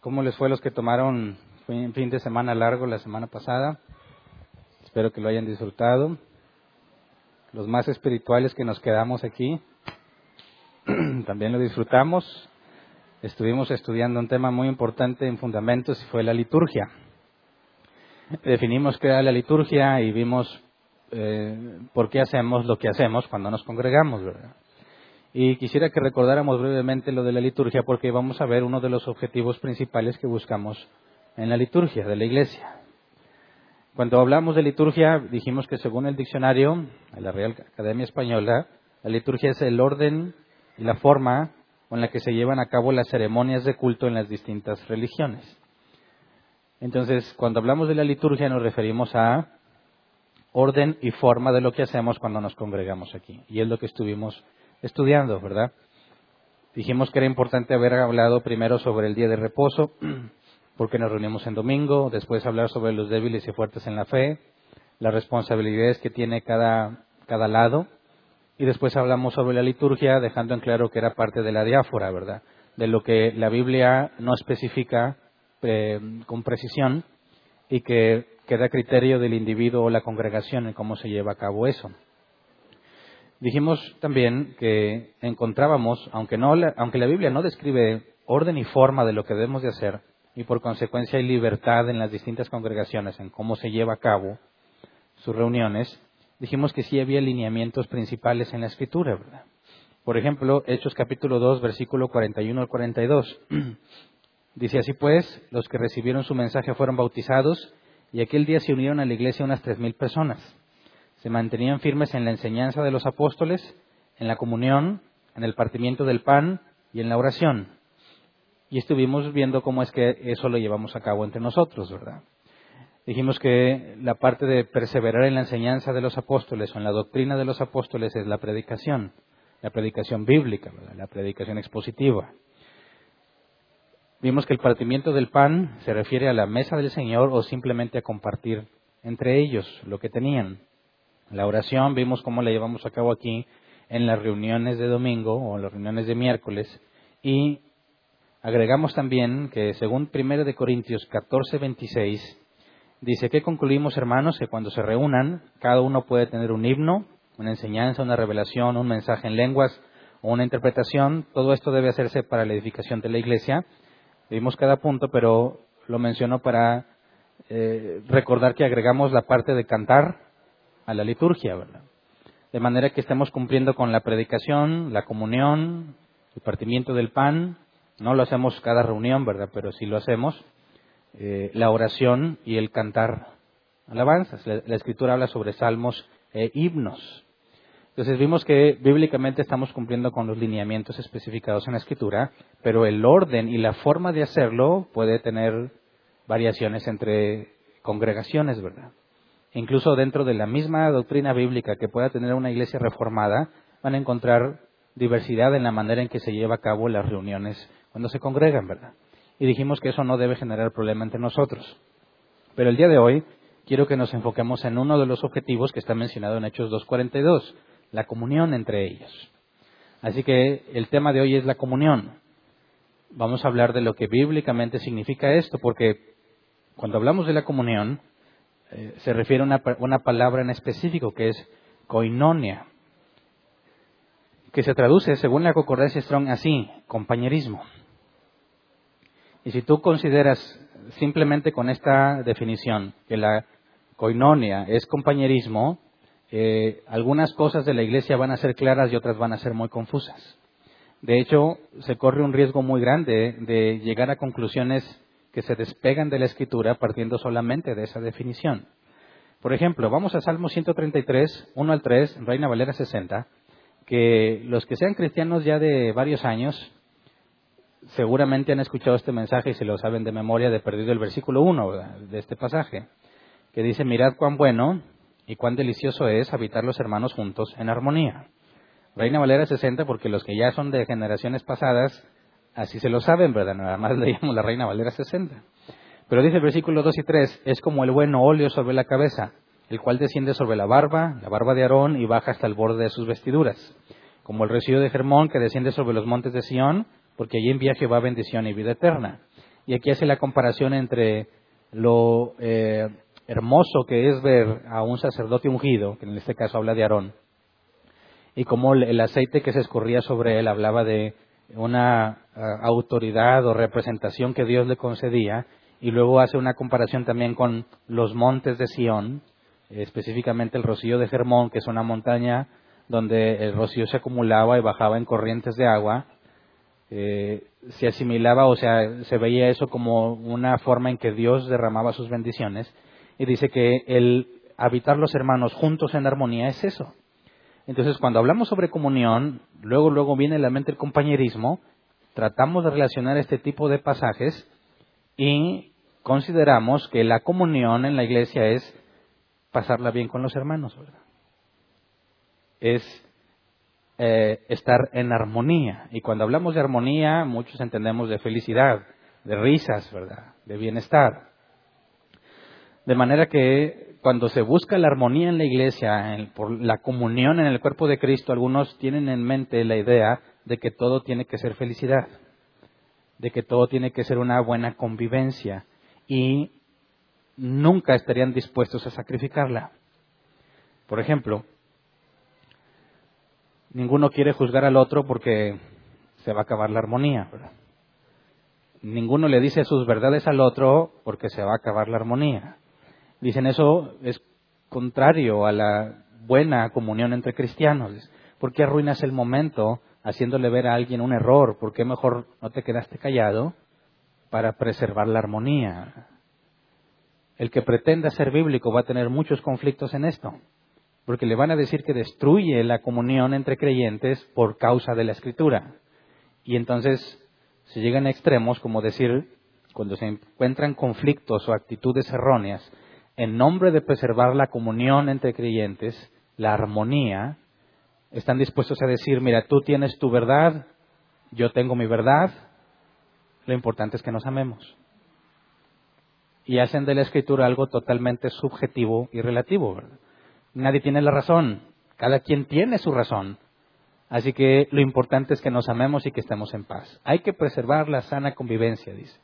¿Cómo les fue los que tomaron fin de semana largo la semana pasada? Espero que lo hayan disfrutado. Los más espirituales que nos quedamos aquí, también lo disfrutamos. Estuvimos estudiando un tema muy importante en fundamentos y fue la liturgia. Definimos qué era la liturgia y vimos eh, por qué hacemos lo que hacemos cuando nos congregamos, ¿verdad? Y quisiera que recordáramos brevemente lo de la liturgia porque vamos a ver uno de los objetivos principales que buscamos en la liturgia de la iglesia. Cuando hablamos de liturgia, dijimos que según el diccionario de la Real Academia Española, la liturgia es el orden y la forma con la que se llevan a cabo las ceremonias de culto en las distintas religiones. Entonces, cuando hablamos de la liturgia nos referimos a orden y forma de lo que hacemos cuando nos congregamos aquí. Y es lo que estuvimos estudiando, ¿verdad? Dijimos que era importante haber hablado primero sobre el día de reposo, porque nos reunimos en domingo, después hablar sobre los débiles y fuertes en la fe, las responsabilidades que tiene cada, cada lado, y después hablamos sobre la liturgia, dejando en claro que era parte de la diáfora, ¿verdad? De lo que la Biblia no especifica eh, con precisión y que queda a criterio del individuo o la congregación en cómo se lleva a cabo eso. Dijimos también que encontrábamos, aunque, no, aunque la Biblia no describe orden y forma de lo que debemos de hacer, y por consecuencia hay libertad en las distintas congregaciones en cómo se lleva a cabo sus reuniones, dijimos que sí había lineamientos principales en la escritura, ¿verdad? Por ejemplo, Hechos capítulo 2, versículo 41 al 42. Dice así pues, los que recibieron su mensaje fueron bautizados y aquel día se unieron a la iglesia unas tres mil personas se mantenían firmes en la enseñanza de los apóstoles, en la comunión, en el partimiento del pan y en la oración. Y estuvimos viendo cómo es que eso lo llevamos a cabo entre nosotros, ¿verdad? Dijimos que la parte de perseverar en la enseñanza de los apóstoles o en la doctrina de los apóstoles es la predicación, la predicación bíblica, la predicación expositiva. Vimos que el partimiento del pan se refiere a la mesa del Señor o simplemente a compartir entre ellos lo que tenían. La oración vimos cómo la llevamos a cabo aquí en las reuniones de domingo o en las reuniones de miércoles y agregamos también que según 1 de Corintios 14, 26 dice que concluimos hermanos que cuando se reúnan cada uno puede tener un himno, una enseñanza, una revelación, un mensaje en lenguas o una interpretación. Todo esto debe hacerse para la edificación de la iglesia. Vimos cada punto, pero lo menciono para eh, recordar que agregamos la parte de cantar a la liturgia, ¿verdad? De manera que estemos cumpliendo con la predicación, la comunión, el partimiento del pan. No lo hacemos cada reunión, ¿verdad? Pero sí lo hacemos. Eh, la oración y el cantar alabanzas. La, escritura habla sobre salmos e himnos. Entonces vimos que bíblicamente estamos cumpliendo con los lineamientos especificados en la escritura, pero el orden y la forma de hacerlo puede tener variaciones entre congregaciones, ¿verdad? Incluso dentro de la misma doctrina bíblica que pueda tener una iglesia reformada, van a encontrar diversidad en la manera en que se lleva a cabo las reuniones cuando se congregan, ¿verdad? Y dijimos que eso no debe generar problema entre nosotros. Pero el día de hoy quiero que nos enfoquemos en uno de los objetivos que está mencionado en Hechos 2.42, la comunión entre ellos. Así que el tema de hoy es la comunión. Vamos a hablar de lo que bíblicamente significa esto, porque cuando hablamos de la comunión, eh, se refiere a una, palabra en específico que es koinonia, que se traduce, según la concordancia Strong, así, compañerismo. Y si tú consideras simplemente con esta definición que la koinonia es compañerismo, eh, algunas cosas de la iglesia van a ser claras y otras van a ser muy confusas. De hecho, se corre un riesgo muy grande de llegar a conclusiones que se despegan de la escritura partiendo solamente de esa definición. Por ejemplo, vamos a Salmo 133, 1 al 3, Reina Valera 60. que los que sean cristianos ya de varios años seguramente han escuchado este mensaje y se lo saben de memoria de perdido el versículo 1 de este pasaje, que dice, mirad cuán bueno y cuán delicioso es habitar los hermanos juntos en armonía. Reina Valera 60, porque los que ya son de generaciones pasadas, así se lo saben, ¿verdad? Nada más leíamos la Reina Valera 60. Pero dice el versículo 2 y 3, es como el buen óleo sobre la cabeza, el cual desciende sobre la barba, la barba de Aarón, y baja hasta el borde de sus vestiduras. Como el rocío de Germón que desciende sobre los montes de Sión, porque allí envía Jehová bendición y vida eterna. Y aquí hace la comparación entre lo eh, hermoso que es ver a un sacerdote ungido, que en este caso habla de Aarón, y como el aceite que se escurría sobre él hablaba de una eh, autoridad o representación que Dios le concedía, y luego hace una comparación también con los montes de Sión, específicamente el rocío de Germón, que es una montaña donde el rocío se acumulaba y bajaba en corrientes de agua, eh, se asimilaba, o sea, se veía eso como una forma en que Dios derramaba sus bendiciones, y dice que el habitar los hermanos juntos en armonía es eso. Entonces, cuando hablamos sobre comunión, luego, luego viene la mente el compañerismo, tratamos de relacionar este tipo de pasajes y consideramos que la comunión en la iglesia es pasarla bien con los hermanos, ¿verdad? Es eh, estar en armonía. Y cuando hablamos de armonía, muchos entendemos de felicidad, de risas, ¿verdad? De bienestar. De manera que cuando se busca la armonía en la iglesia, por la comunión en el cuerpo de Cristo, algunos tienen en mente la idea de que todo tiene que ser felicidad, de que todo tiene que ser una buena convivencia, y nunca estarían dispuestos a sacrificarla. Por ejemplo, ninguno quiere juzgar al otro porque se va a acabar la armonía. Ninguno le dice sus verdades al otro porque se va a acabar la armonía. Dicen eso es contrario a la buena comunión entre cristianos. ¿Por qué arruinas el momento haciéndole ver a alguien un error? ¿Por qué mejor no te quedaste callado para preservar la armonía. El que pretenda ser bíblico va a tener muchos conflictos en esto, porque le van a decir que destruye la comunión entre creyentes por causa de la escritura. Y entonces se llegan a extremos como decir, cuando se encuentran conflictos o actitudes erróneas, en nombre de preservar la comunión entre creyentes, la armonía, están dispuestos a decir, mira, tú tienes tu verdad, yo tengo mi verdad, lo importante es que nos amemos. Y hacen de la escritura algo totalmente subjetivo y relativo. Nadie tiene la razón, cada quien tiene su razón. Así que lo importante es que nos amemos y que estemos en paz. Hay que preservar la sana convivencia, dice.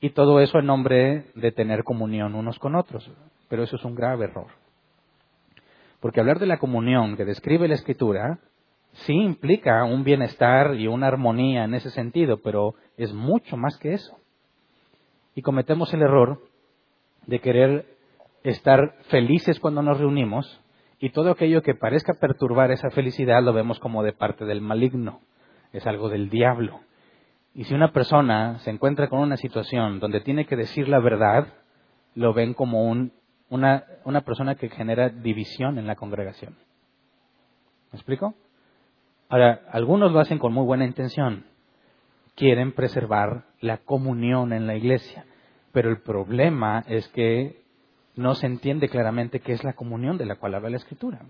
Y todo eso en nombre de tener comunión unos con otros. Pero eso es un grave error. Porque hablar de la comunión que describe la escritura sí implica un bienestar y una armonía en ese sentido, pero es mucho más que eso. Y cometemos el error de querer estar felices cuando nos reunimos y todo aquello que parezca perturbar esa felicidad lo vemos como de parte del maligno, es algo del diablo. Y si una persona se encuentra con una situación donde tiene que decir la verdad, lo ven como una, una persona que genera división en la congregación. ¿Me explico? Ahora, algunos lo hacen con muy buena intención. Quieren preservar la comunión en la iglesia. Pero el problema es que no se entiende claramente qué es la comunión de la cual habla la Escritura.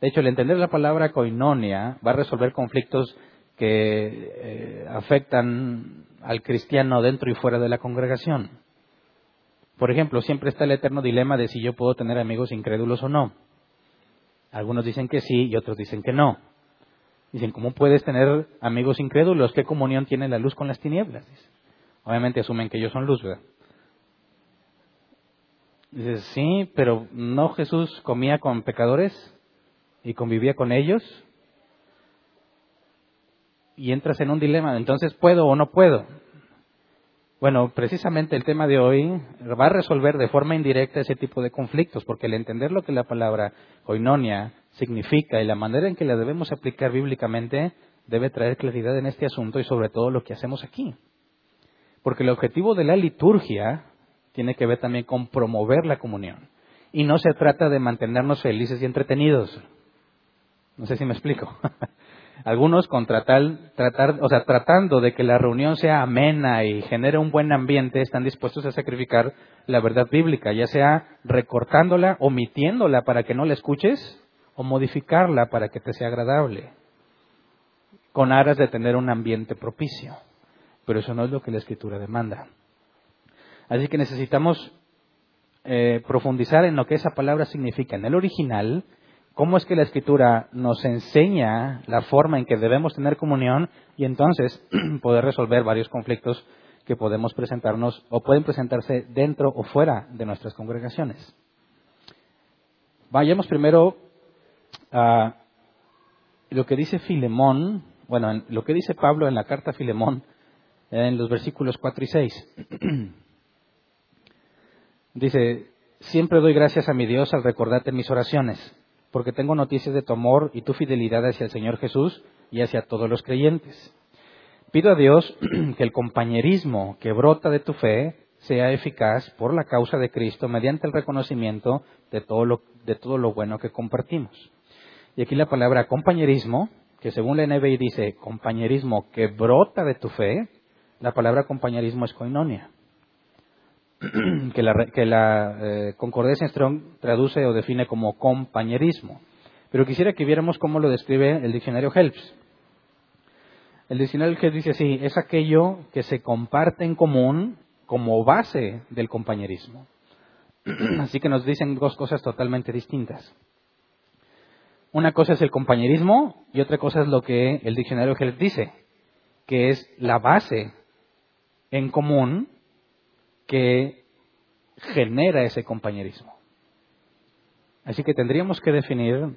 De hecho, el entender la palabra koinonia va a resolver conflictos que eh, afectan al cristiano dentro y fuera de la congregación. Por ejemplo, siempre está el eterno dilema de si yo puedo tener amigos incrédulos o no. Algunos dicen que sí y otros dicen que no. Dicen, ¿cómo puedes tener amigos incrédulos? ¿Qué comunión tiene la luz con las tinieblas? Obviamente asumen que ellos son luz, ¿verdad? Dices, sí, pero ¿no Jesús comía con pecadores y convivía con ellos? Y entras en un dilema, entonces ¿puedo o no puedo? Bueno, precisamente el tema de hoy va a resolver de forma indirecta ese tipo de conflictos, porque el entender lo que la palabra oinonia significa y la manera en que la debemos aplicar bíblicamente debe traer claridad en este asunto y sobre todo lo que hacemos aquí. Porque el objetivo de la liturgia tiene que ver también con promover la comunión. Y no se trata de mantenernos felices y entretenidos. No sé si me explico. Algunos con tratar, tratar, o sea, tratando de que la reunión sea amena y genere un buen ambiente, están dispuestos a sacrificar la verdad bíblica, ya sea recortándola, omitiéndola para que no la escuches, o modificarla para que te sea agradable, con aras de tener un ambiente propicio. Pero eso no es lo que la escritura demanda. Así que necesitamos eh, profundizar en lo que esa palabra significa en el original, cómo es que la escritura nos enseña la forma en que debemos tener comunión y entonces poder resolver varios conflictos que podemos presentarnos o pueden presentarse dentro o fuera de nuestras congregaciones. Vayamos primero a lo que dice Filemón, bueno, lo que dice Pablo en la carta a Filemón en los versículos 4 y 6. Dice, siempre doy gracias a mi Dios al recordarte mis oraciones, porque tengo noticias de tu amor y tu fidelidad hacia el Señor Jesús y hacia todos los creyentes. Pido a Dios que el compañerismo que brota de tu fe sea eficaz por la causa de Cristo mediante el reconocimiento de todo lo, de todo lo bueno que compartimos. Y aquí la palabra compañerismo, que según la NBI dice compañerismo que brota de tu fe, la palabra compañerismo es koinonia. que la, que la eh, Strong traduce o define como compañerismo. Pero quisiera que viéramos cómo lo describe el diccionario Helps. El diccionario Helps dice así, es aquello que se comparte en común como base del compañerismo. así que nos dicen dos cosas totalmente distintas. Una cosa es el compañerismo y otra cosa es lo que el diccionario Helps dice, que es la base en común que genera ese compañerismo. Así que tendríamos que definir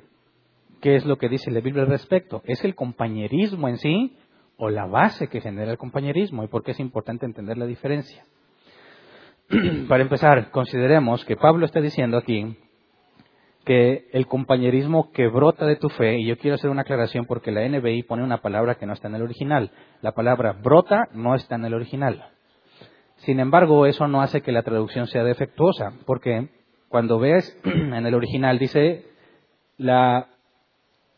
qué es lo que dice la Biblia al respecto. ¿Es el compañerismo en sí o la base que genera el compañerismo? ¿Y por qué es importante entender la diferencia? Para empezar, consideremos que Pablo está diciendo aquí que el compañerismo que brota de tu fe, y yo quiero hacer una aclaración porque la NBI pone una palabra que no está en el original. La palabra brota no está en el original. Sin embargo, eso no hace que la traducción sea defectuosa, porque cuando ves en el original dice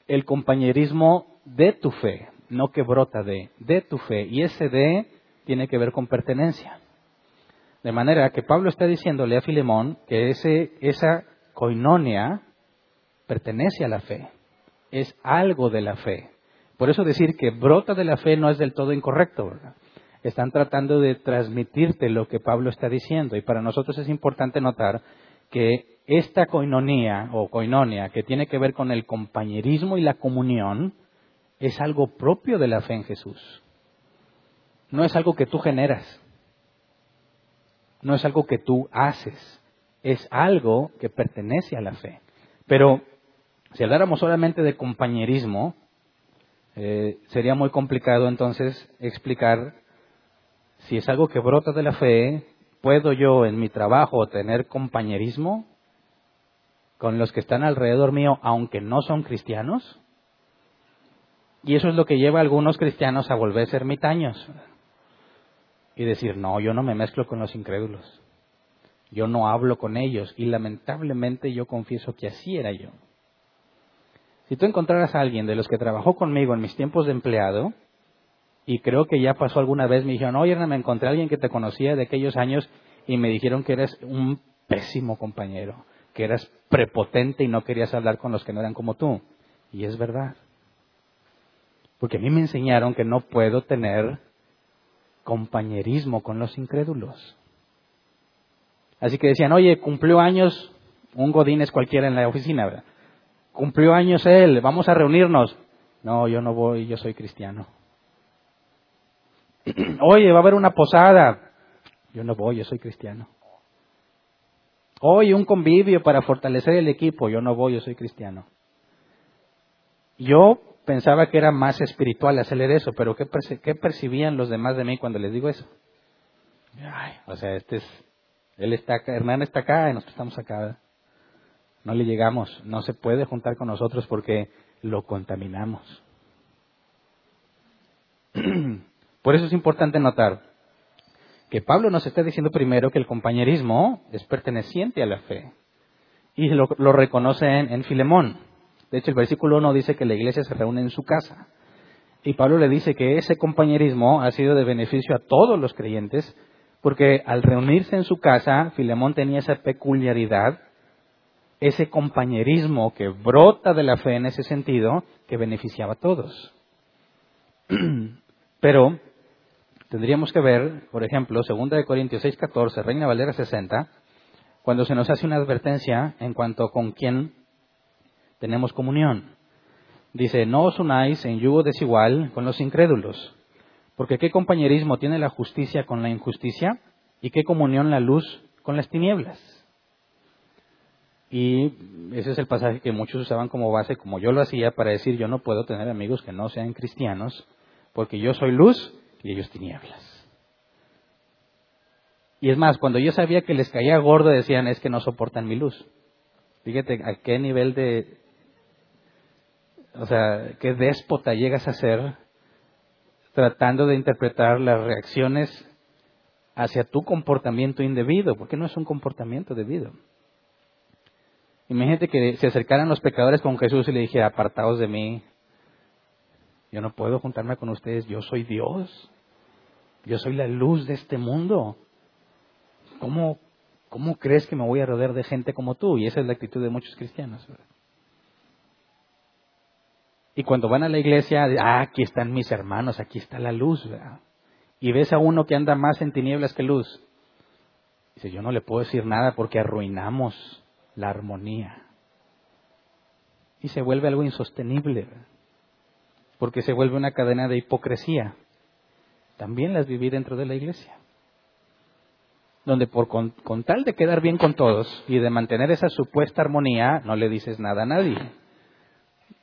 el compañerismo de tu fe, no que brota de, de tu fe, y ese de tiene que ver con pertenencia. De manera que Pablo está diciéndole a Filemón que ese, esa coinonia pertenece a la fe, es algo de la fe. Por eso decir que brota de la fe no es del todo incorrecto, ¿verdad? Están tratando de transmitirte lo que Pablo está diciendo. Y para nosotros es importante notar que esta coinonía o coinonia que tiene que ver con el compañerismo y la comunión es algo propio de la fe en Jesús. No es algo que tú generas. No es algo que tú haces. Es algo que pertenece a la fe. Pero si habláramos solamente de compañerismo, eh, sería muy complicado entonces explicar si es algo que brota de la fe, ¿puedo yo en mi trabajo tener compañerismo con los que están alrededor mío, aunque no son cristianos? Y eso es lo que lleva a algunos cristianos a volverse ermitaños y decir, no, yo no me mezclo con los incrédulos, yo no hablo con ellos y lamentablemente yo confieso que así era yo. Si tú encontraras a alguien de los que trabajó conmigo en mis tiempos de empleado, y creo que ya pasó alguna vez, me dijeron, oye, me encontré a alguien que te conocía de aquellos años y me dijeron que eres un pésimo compañero, que eras prepotente y no querías hablar con los que no eran como tú. Y es verdad. Porque a mí me enseñaron que no puedo tener compañerismo con los incrédulos. Así que decían, oye, cumplió años un Godínez cualquiera en la oficina, ¿verdad? Cumplió años él, vamos a reunirnos. No, yo no voy, yo soy cristiano. Oye, va a haber una posada. Yo no voy, yo soy cristiano. Oye, un convivio para fortalecer el equipo. Yo no voy, yo soy cristiano. Yo pensaba que era más espiritual hacerle eso, pero ¿qué, percibían los demás de mí cuando les digo eso? O sea, este es, él está acá, Hernán está acá y nosotros estamos acá. No le llegamos, no se puede juntar con nosotros porque lo contaminamos. Por eso es importante notar que Pablo nos está diciendo primero que el compañerismo es perteneciente a la fe. Y lo, reconoce en, Filemón. De hecho, el versículo 1 dice que la iglesia se reúne en su casa. Y Pablo le dice que ese compañerismo ha sido de beneficio a todos los creyentes, porque al reunirse en su casa, Filemón tenía esa peculiaridad, ese compañerismo que brota de la fe en ese sentido, que beneficiaba a todos. Pero tendríamos que ver, por ejemplo, 2 Corintios 6:14, Reina Valera 60, cuando se nos hace una advertencia en cuanto con quién tenemos comunión. Dice, no os unáis en yugo desigual con los incrédulos, porque qué compañerismo tiene la justicia con la injusticia y qué comunión la luz con las tinieblas. Y ese es el pasaje que muchos usaban como base, como yo lo hacía, para decir yo no puedo tener amigos que no sean cristianos, porque yo soy luz y ellos tinieblas. Y es más, cuando yo sabía que les caía gordo, decían, es que no soportan mi luz. Fíjate a qué nivel de, o sea, qué déspota llegas a ser tratando de interpretar las reacciones hacia tu comportamiento indebido, porque no es un comportamiento debido. Imagínate que se acercaran los pecadores con Jesús y le dijera, apartaos de mí, yo no puedo juntarme con ustedes, yo soy Dios, yo soy la luz de este mundo. ¿Cómo, cómo crees que me voy a rodear de gente como tú? Y esa es la actitud de muchos cristianos. Y cuando van a la iglesia, ah, aquí están mis hermanos, aquí está la luz, Y ves a uno que anda más en tinieblas que luz. Dice, yo no le puedo decir nada porque arruinamos la armonía. Y se vuelve algo insostenible, porque se vuelve una cadena de hipocresía. También las viví dentro de la iglesia. Donde por con, tal de quedar bien con todos y de mantener esa supuesta armonía, no le dices nada a nadie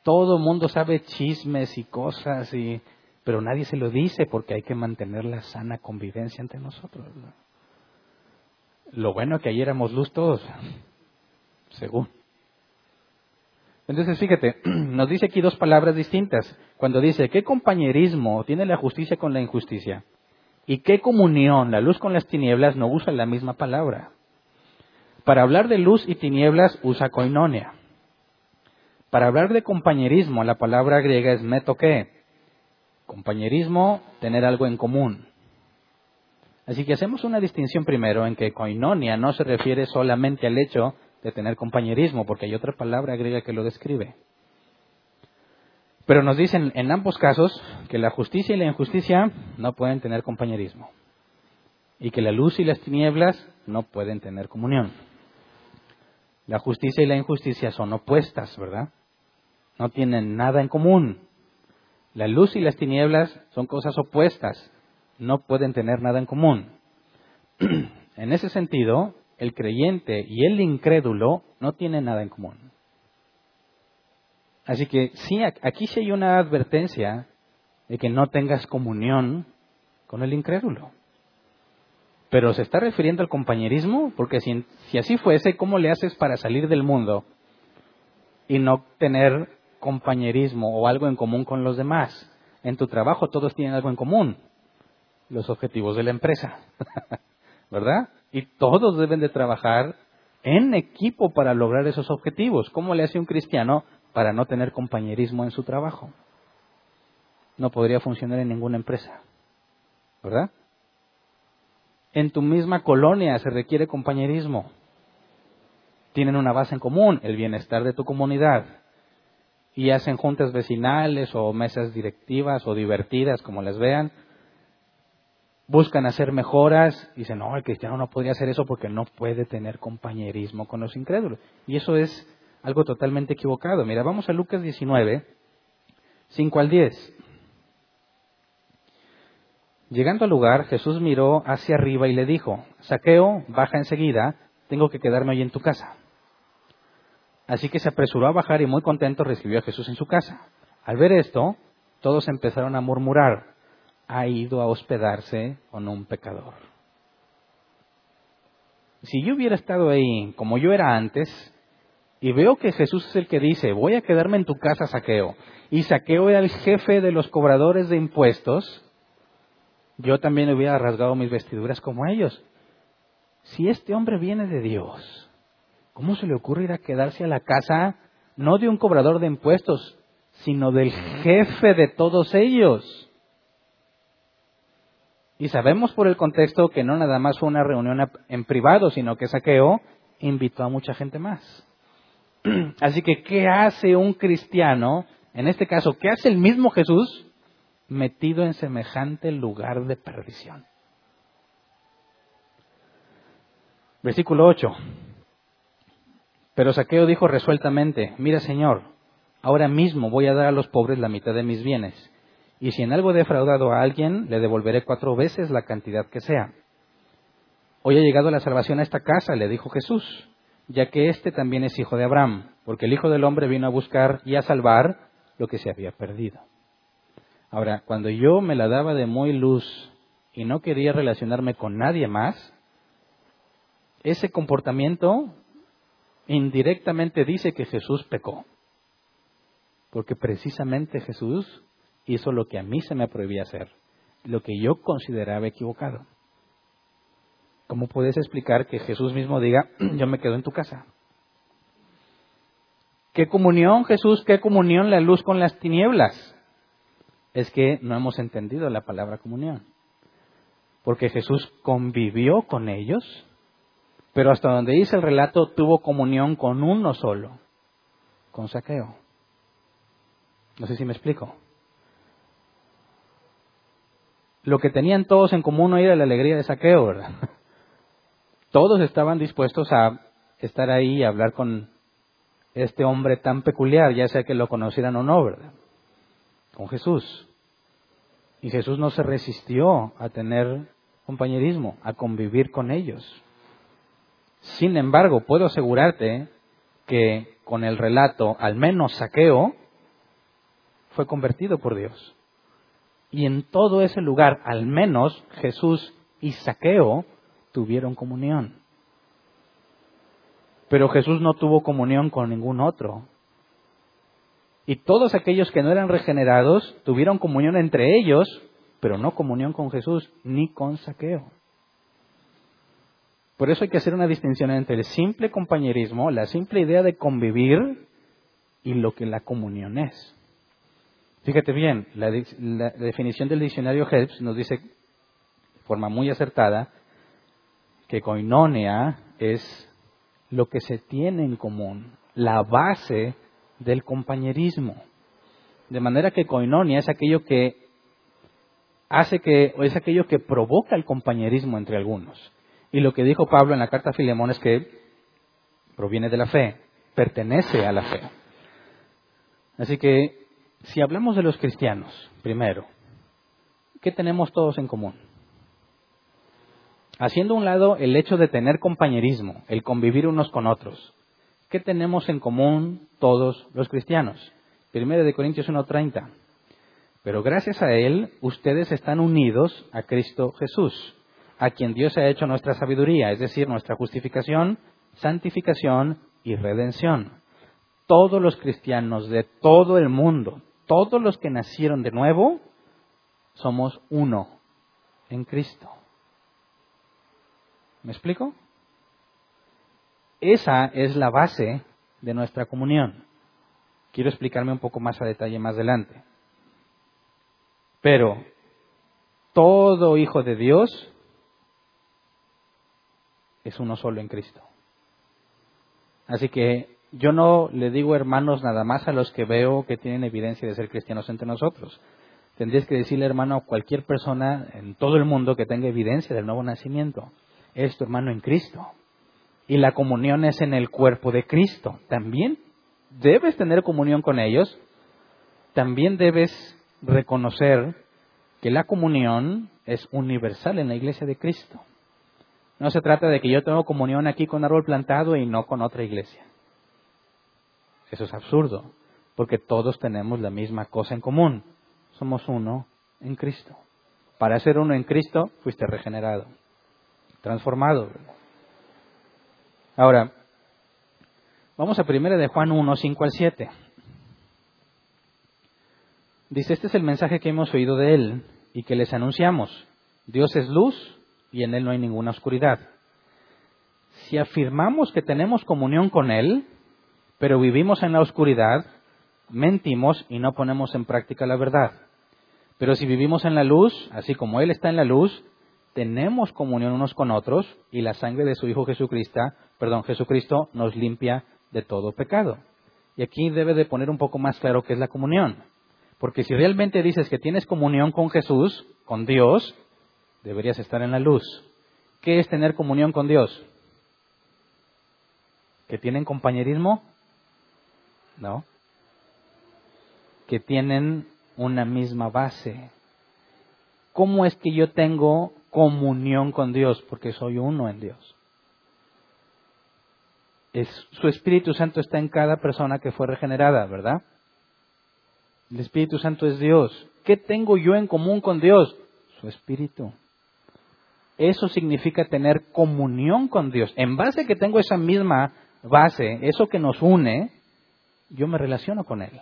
todo mundo sabe chismes y cosas, y, pero nadie se lo dice porque hay que mantener la sana convivencia entre nosotros. Lo bueno es que ayer éramos luz todos, según. Entonces, fíjate, nos dice aquí dos palabras distintas. Cuando dice, ¿qué compañerismo tiene la justicia con la injusticia? ¿Y qué comunión la luz con las tinieblas no usa la misma palabra? Para hablar de luz y tinieblas usa koinonia. Para hablar de compañerismo, la palabra griega es metoque. Compañerismo, tener algo en común. Así que hacemos una distinción primero en que koinonia no se refiere solamente al hecho de tener compañerismo, porque hay otra palabra griega que lo describe. Pero nos dicen en ambos casos que la justicia y la injusticia no pueden tener compañerismo y que la luz y las tinieblas no pueden tener comunión. La justicia y la injusticia son opuestas, ¿verdad? no tienen nada en común. La luz y las tinieblas son cosas opuestas, no pueden tener nada en común. en ese sentido, el creyente y el incrédulo no tienen nada en común. Así que sí, aquí sí hay una advertencia de que no tengas comunión con el incrédulo. Pero se está refiriendo al compañerismo, porque si, así fuese, ¿cómo le haces para salir del mundo y no tener compañerismo o algo en común con los demás. En tu trabajo todos tienen algo en común, los objetivos de la empresa, ¿verdad? Y todos deben de trabajar en equipo para lograr esos objetivos. ¿Cómo le hace un cristiano para no tener compañerismo en su trabajo? No podría funcionar en ninguna empresa, ¿verdad? En tu misma colonia se requiere compañerismo. Tienen una base en común, el bienestar de tu comunidad y hacen juntas vecinales o mesas directivas o divertidas, como las vean. Buscan hacer mejoras y dicen, no, el cristiano no podría hacer eso porque no puede tener compañerismo con los incrédulos. Y eso es algo totalmente equivocado. Mira, vamos a Lucas 19, 5 al 10. Llegando al lugar, Jesús miró hacia arriba y le dijo, Saqueo, baja enseguida, tengo que quedarme hoy en tu casa. Así que se apresuró a bajar y muy contento recibió a Jesús en su casa. Al ver esto, todos empezaron a murmurar, ha ido a hospedarse con un pecador. Si yo hubiera estado ahí como yo era antes, y veo que Jesús es el que dice, voy a quedarme en tu casa, Saqueo, y Saqueo era el jefe de los cobradores de impuestos, yo también hubiera rasgado mis vestiduras como ellos. Si este hombre viene de Dios, ¿Cómo se le ocurre ir a quedarse a la casa no de un cobrador de impuestos, sino del jefe de todos ellos. Y sabemos por el contexto que no nada más fue una reunión en privado, sino que Saqueo invitó a mucha gente más. Así que, ¿qué hace un cristiano? En este caso, ¿qué hace el mismo Jesús metido en semejante lugar de perdición? Versículo 8. Pero Saqueo dijo resueltamente, mira Señor, ahora mismo voy a dar a los pobres la mitad de mis bienes y si en algo he defraudado a alguien, le devolveré cuatro veces la cantidad que sea. Hoy ha llegado la salvación a esta casa, le dijo Jesús, ya que éste también es hijo de Abraham, porque el Hijo del Hombre vino a buscar y a salvar lo que se había perdido. Ahora, cuando yo me la daba de muy luz y no quería relacionarme con nadie más, ese comportamiento indirectamente dice que Jesús pecó. Porque precisamente Jesús hizo lo que a mí se me prohibía hacer, lo que yo consideraba equivocado. ¿Cómo puedes explicar que Jesús mismo diga, yo me quedo en tu casa? ¿Qué comunión, Jesús? ¿Qué comunión la luz con las tinieblas? Es que no hemos entendido la palabra comunión. Porque Jesús convivió con ellos, pero hasta donde dice el relato tuvo comunión con uno solo, con saqueo. No sé si me explico. Lo que tenían todos en común era la alegría de saqueo, ¿verdad? Todos estaban dispuestos a estar ahí y hablar con este hombre tan peculiar, ya sea que lo conocieran o no, ¿verdad? Con Jesús. Y Jesús no se resistió a tener compañerismo, a convivir con ellos. Sin embargo, puedo asegurarte que con el relato, al menos saqueo, fue convertido por Dios. Y en todo ese lugar, al menos Jesús y Saqueo tuvieron comunión. Pero Jesús no tuvo comunión con ningún otro. Y todos aquellos que no eran regenerados tuvieron comunión entre ellos, pero no comunión con Jesús ni con Saqueo. Por eso hay que hacer una distinción entre el simple compañerismo, la simple idea de convivir y lo que la comunión es. Fíjate bien, la, definición del diccionario Helps nos dice de forma muy acertada que koinonia es lo que se tiene en común, la base del compañerismo. De manera que koinonia es aquello que hace que, o es aquello que provoca el compañerismo entre algunos. Y lo que dijo Pablo en la carta a Filemón es que proviene de la fe, pertenece a la fe. Así que si hablamos de los cristianos, primero, ¿qué tenemos todos en común? Haciendo un lado el hecho de tener compañerismo, el convivir unos con otros, ¿qué tenemos en común todos los cristianos? Primero de Corintios 1:30. Pero gracias a Él, ustedes están unidos a Cristo Jesús, a quien Dios ha hecho nuestra sabiduría, es decir, nuestra justificación, santificación y redención. Todos los cristianos de todo el mundo, todos los que nacieron de nuevo somos uno en Cristo. ¿Me explico? Esa es la base de nuestra comunión. Quiero explicarme un poco más a detalle más adelante. Pero todo hijo de Dios es uno solo en Cristo. Así que yo no le digo hermanos nada más a los que veo que tienen evidencia de ser cristianos entre nosotros. Tendrías que decirle hermano a cualquier persona en todo el mundo que tenga evidencia del nuevo nacimiento. Es tu hermano en Cristo. Y la comunión es en el cuerpo de Cristo. También debes tener comunión con ellos. También debes reconocer que la comunión es universal en la iglesia de Cristo. No se trata de que yo tengo comunión aquí con árbol plantado y no con otra iglesia. Eso es absurdo, porque todos tenemos la misma cosa en común. Somos uno en Cristo. Para ser uno en Cristo, fuiste regenerado, transformado. Ahora, vamos a primera de Juan 1, 5 al 7. Dice, este es el mensaje que hemos oído de Él y que les anunciamos. Dios es luz y en Él no hay ninguna oscuridad. Si afirmamos que tenemos comunión con Él, pero vivimos en la oscuridad, mentimos y no ponemos en práctica la verdad. Pero si vivimos en la luz, así como Él está en la luz, tenemos comunión unos con otros y la sangre de su Hijo Jesucristo, perdón, Jesucristo nos limpia de todo pecado. Y aquí debe de poner un poco más claro qué es la comunión. Porque si realmente dices que tienes comunión con Jesús, con Dios, deberías estar en la luz. ¿Qué es tener comunión con Dios? ¿Que tienen compañerismo? No. Que tienen una misma base. ¿Cómo es que yo tengo comunión con Dios? Porque soy uno en Dios. Es, su Espíritu Santo está en cada persona que fue regenerada, ¿verdad? El Espíritu Santo es Dios. ¿Qué tengo yo en común con Dios? Su Espíritu. Eso significa tener comunión con Dios. En base a que tengo esa misma base, eso que nos une, yo me relaciono con Él.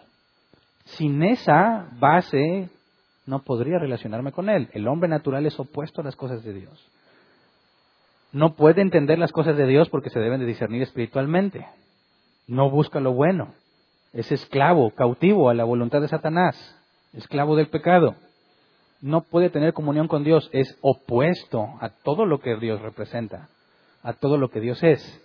Sin esa base no podría relacionarme con Él. El hombre natural es opuesto a las cosas de Dios. No puede entender las cosas de Dios porque se deben de discernir espiritualmente. No busca lo bueno. Es esclavo, cautivo a la voluntad de Satanás, esclavo del pecado. No puede tener comunión con Dios, es opuesto a todo lo que Dios representa, a todo lo que Dios es.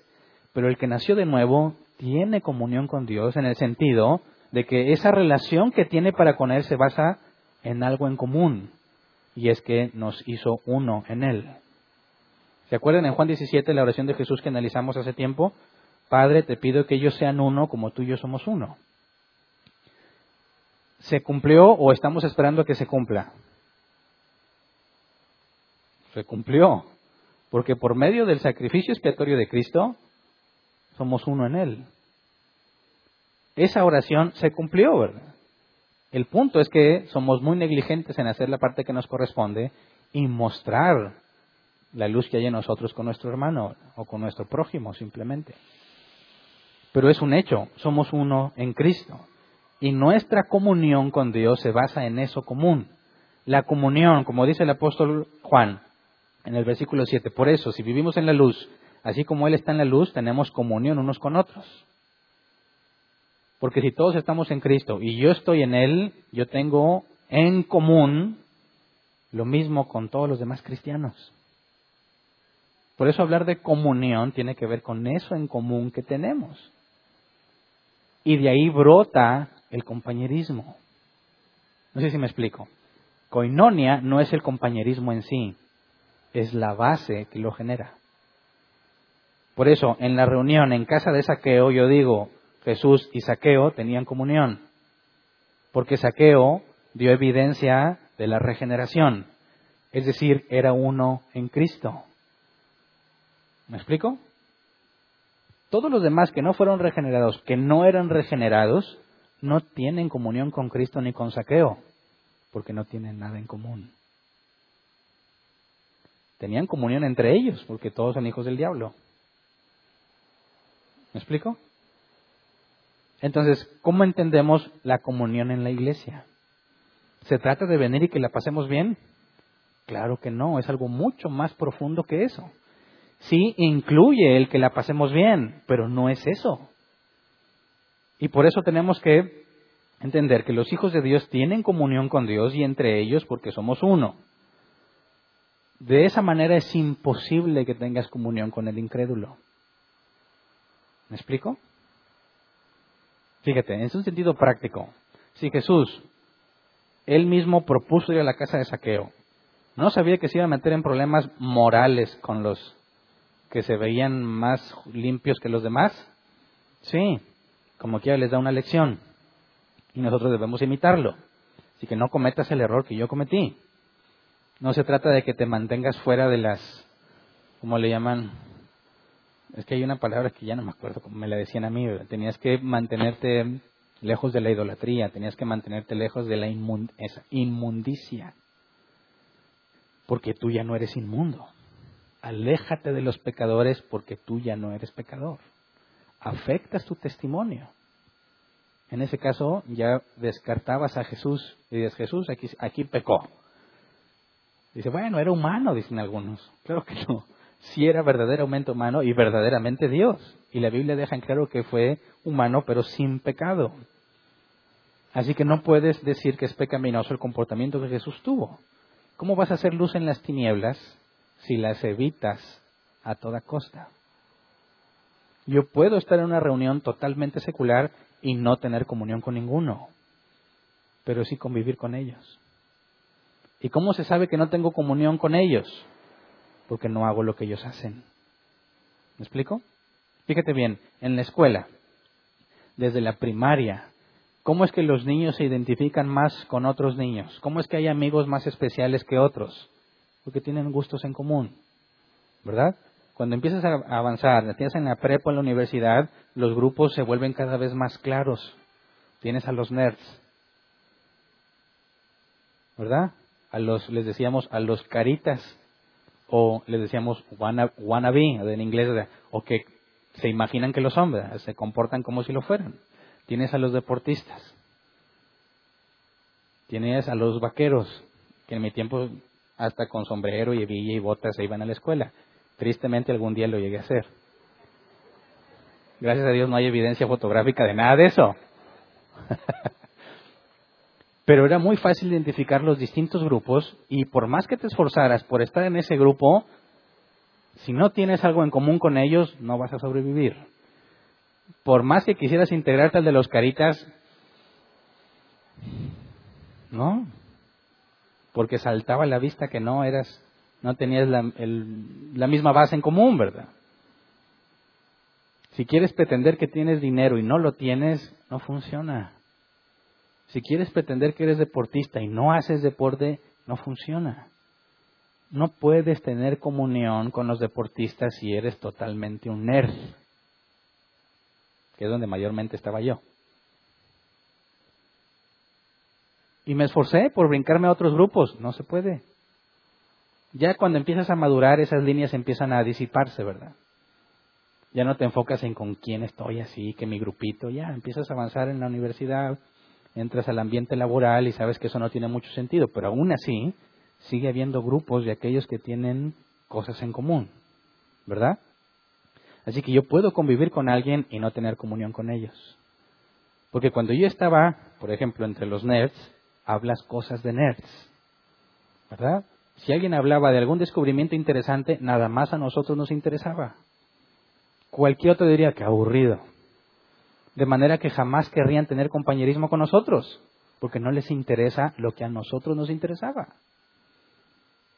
Pero el que nació de nuevo tiene comunión con Dios en el sentido de que esa relación que tiene para con Él se basa en algo en común, y es que nos hizo uno en Él. ¿Se acuerdan en Juan 17 la oración de Jesús que analizamos hace tiempo? Padre, te pido que ellos sean uno como tú y yo somos uno. ¿Se cumplió o estamos esperando a que se cumpla? Se cumplió, porque por medio del sacrificio expiatorio de Cristo somos uno en Él. Esa oración se cumplió, ¿verdad? El punto es que somos muy negligentes en hacer la parte que nos corresponde y mostrar la luz que hay en nosotros con nuestro hermano o con nuestro prójimo simplemente. Pero es un hecho, somos uno en Cristo. Y nuestra comunión con Dios se basa en eso común. La comunión, como dice el apóstol Juan en el versículo 7, por eso, si vivimos en la luz, así como Él está en la luz, tenemos comunión unos con otros. Porque si todos estamos en Cristo y yo estoy en Él, yo tengo en común lo mismo con todos los demás cristianos. Por eso hablar de comunión tiene que ver con eso en común que tenemos. Y de ahí brota el compañerismo. No sé si me explico. Coinonia no es el compañerismo en sí, es la base que lo genera. Por eso, en la reunión en casa de saqueo, yo digo, Jesús y Saqueo tenían comunión, porque Saqueo dio evidencia de la regeneración, es decir, era uno en Cristo. ¿Me explico? Todos los demás que no fueron regenerados, que no eran regenerados, no tienen comunión con Cristo ni con Saqueo, porque no tienen nada en común. Tenían comunión entre ellos, porque todos son hijos del diablo. ¿Me explico? Entonces, ¿cómo entendemos la comunión en la iglesia? ¿Se trata de venir y que la pasemos bien? Claro que no, es algo mucho más profundo que eso. Sí, incluye el que la pasemos bien, pero no es eso. Y por eso tenemos que entender que los hijos de Dios tienen comunión con Dios y entre ellos porque somos uno. De esa manera es imposible que tengas comunión con el incrédulo. ¿Me explico? Fíjate, es un sentido práctico. Si Jesús, él mismo propuso ir a la casa de saqueo, ¿no sabía que se iba a meter en problemas morales con los que se veían más limpios que los demás? Sí, como quiera les da una lección. Y nosotros debemos imitarlo. Así que no cometas el error que yo cometí. No se trata de que te mantengas fuera de las, ¿cómo le llaman? Es que hay una palabra que ya no me acuerdo como me la decían a mí. Tenías que mantenerte lejos de la idolatría, tenías que mantenerte lejos de la inmundicia. Porque tú ya no eres inmundo. Aléjate de los pecadores porque tú ya no eres pecador. Afectas tu testimonio. En ese caso ya descartabas a Jesús y dices, Jesús aquí, aquí pecó. Dice, bueno, era humano, dicen algunos. Claro que no. Si era verdaderamente humano y verdaderamente Dios. Y la Biblia deja en claro que fue humano pero sin pecado. Así que no puedes decir que es pecaminoso el comportamiento que Jesús tuvo. ¿Cómo vas a hacer luz en las tinieblas si las evitas a toda costa? Yo puedo estar en una reunión totalmente secular y no tener comunión con ninguno, pero sí convivir con ellos. ¿Y cómo se sabe que no tengo comunión con ellos? Porque no hago lo que ellos hacen. ¿Me explico? Fíjate bien, en la escuela, desde la primaria, ¿cómo es que los niños se identifican más con otros niños? ¿Cómo es que hay amigos más especiales que otros? Porque tienen gustos en común, ¿verdad? Cuando empiezas a avanzar, tienes en la prepa, en la universidad, los grupos se vuelven cada vez más claros. Tienes a los nerds, ¿verdad? A los, les decíamos, a los caritas, o les decíamos wannabe, en inglés, o que se imaginan que lo son, se comportan como si lo fueran. Tienes a los deportistas, tienes a los vaqueros, que en mi tiempo hasta con sombrero y hebilla y botas se iban a la escuela. Tristemente algún día lo llegué a hacer. Gracias a Dios no hay evidencia fotográfica de nada de eso. Pero era muy fácil identificar los distintos grupos y por más que te esforzaras por estar en ese grupo, si no tienes algo en común con ellos, no vas a sobrevivir. Por más que quisieras integrarte al de los caritas, no, porque saltaba a la vista que no eras no tenías la, la misma base en común, ¿verdad? Si quieres pretender que tienes dinero y no lo tienes, no funciona. Si quieres pretender que eres deportista y no haces deporte, no funciona. No puedes tener comunión con los deportistas si eres totalmente un nerd, que es donde mayormente estaba yo. Y me esforcé por brincarme a otros grupos, no se puede. Ya cuando empiezas a madurar, esas líneas empiezan a disiparse, ¿verdad? Ya no te enfocas en con quién estoy así, que mi grupito, ya empiezas a avanzar en la universidad, entras al ambiente laboral y sabes que eso no tiene mucho sentido, pero aún así sigue habiendo grupos de aquellos que tienen cosas en común, ¿verdad? Así que yo puedo convivir con alguien y no tener comunión con ellos. Porque cuando yo estaba, por ejemplo, entre los nerds, hablas cosas de nerds, ¿verdad? Si alguien hablaba de algún descubrimiento interesante, nada más a nosotros nos interesaba. Cualquier otro diría que aburrido. De manera que jamás querrían tener compañerismo con nosotros, porque no les interesa lo que a nosotros nos interesaba.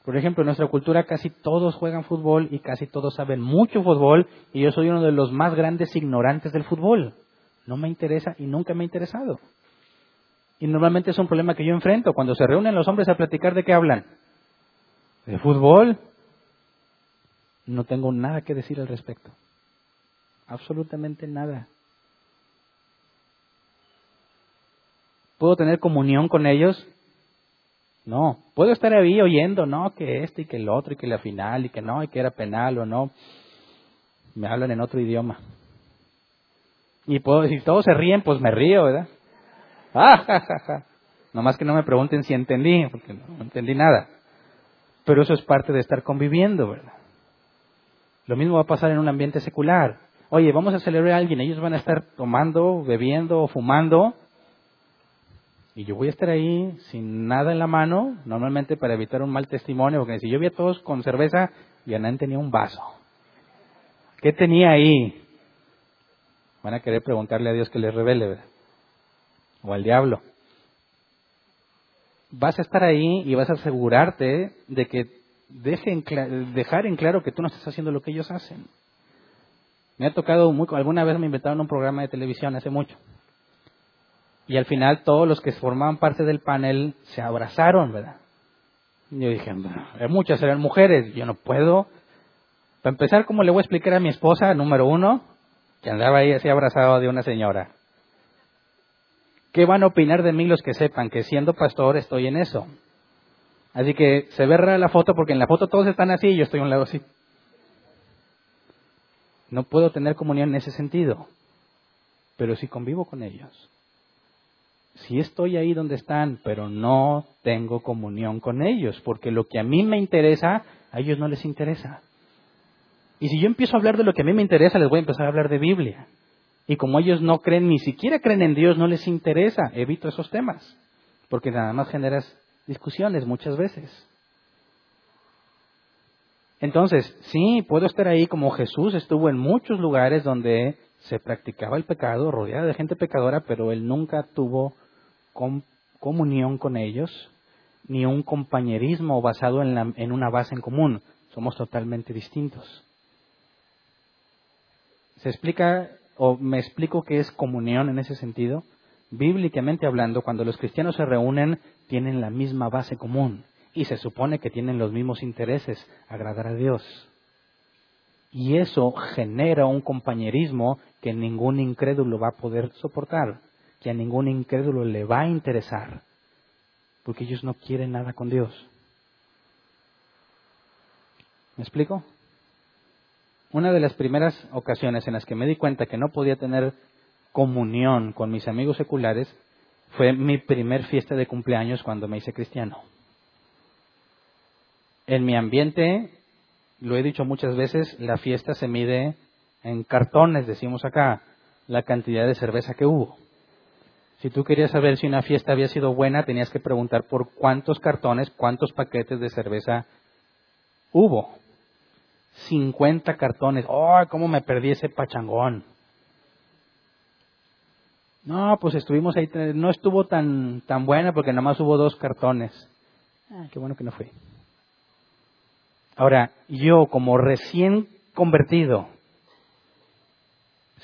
Por ejemplo, en nuestra cultura casi todos juegan fútbol y casi todos saben mucho fútbol y yo soy uno de los más grandes ignorantes del fútbol. No me interesa y nunca me ha interesado. Y normalmente es un problema que yo enfrento. Cuando se reúnen los hombres a platicar de qué hablan, de fútbol, no tengo nada que decir al respecto. Absolutamente nada. ¿Puedo tener comunión con ellos? No. ¿Puedo estar ahí oyendo, no, que este y que el otro y que la final y que no, y que era penal o no? Me hablan en otro idioma. Y puedo, si todos se ríen, pues me río, ¿verdad? Ah, ja, ja, ja. Nomás que no me pregunten si entendí, porque no entendí nada. Pero eso es parte de estar conviviendo, ¿verdad? Lo mismo va a pasar en un ambiente secular. Oye, vamos a celebrar a alguien, ellos van a estar tomando, bebiendo o fumando, y yo voy a estar ahí sin nada en la mano, normalmente para evitar un mal testimonio, porque si yo vi a todos con cerveza, y Anán tenía un vaso. ¿Qué tenía ahí? Van a querer preguntarle a Dios que les revele, ¿verdad? O al diablo vas a estar ahí y vas a asegurarte de que dejen, dejar en claro que tú no estás haciendo lo que ellos hacen. Me ha tocado, muy, alguna vez me inventaron un programa de televisión hace mucho. Y al final todos los que formaban parte del panel se abrazaron, ¿verdad? yo dije, muchas eran mujeres, yo no puedo. Para empezar, ¿cómo le voy a explicar a mi esposa, número uno, que andaba ahí así abrazado de una señora? ¿Qué van a opinar de mí los que sepan que siendo pastor estoy en eso? Así que se ve rara la foto porque en la foto todos están así y yo estoy a un lado así. No puedo tener comunión en ese sentido, pero sí convivo con ellos. Si estoy ahí donde están, pero no tengo comunión con ellos, porque lo que a mí me interesa, a ellos no les interesa. Y si yo empiezo a hablar de lo que a mí me interesa, les voy a empezar a hablar de Biblia. Y como ellos no creen, ni siquiera creen en Dios, no les interesa, evito esos temas. Porque nada más generas discusiones muchas veces. Entonces, sí, puedo estar ahí como Jesús estuvo en muchos lugares donde se practicaba el pecado, rodeado de gente pecadora, pero él nunca tuvo comunión con ellos, ni un compañerismo basado en, en una base en común. Somos totalmente distintos. ¿Se explica o me explico qué es comunión en ese sentido? Bíblicamente hablando, cuando los cristianos se reúnen, tienen la misma base común y se supone que tienen los mismos intereses, agradar a Dios. Y eso genera un compañerismo que ningún incrédulo va a poder soportar, que a ningún incrédulo le va a interesar, porque ellos no quieren nada con Dios. ¿Me explico? Una de las primeras ocasiones en las que me di cuenta que no podía tener comunión con mis amigos seculares fue mi primer fiesta de cumpleaños cuando me hice cristiano. En mi ambiente, lo he dicho muchas veces, la fiesta se mide en cartones, decimos acá, la cantidad de cerveza que hubo. Si tú querías saber si una fiesta había sido buena, tenías que preguntar por cuántos cartones, cuántos paquetes de cerveza hubo. 50 cartones. ¡Oh, cómo me perdí ese pachangón! No, pues estuvimos ahí, no estuvo tan, tan buena porque nada más hubo dos cartones. Ah, qué bueno que no fui. Ahora, yo como recién convertido,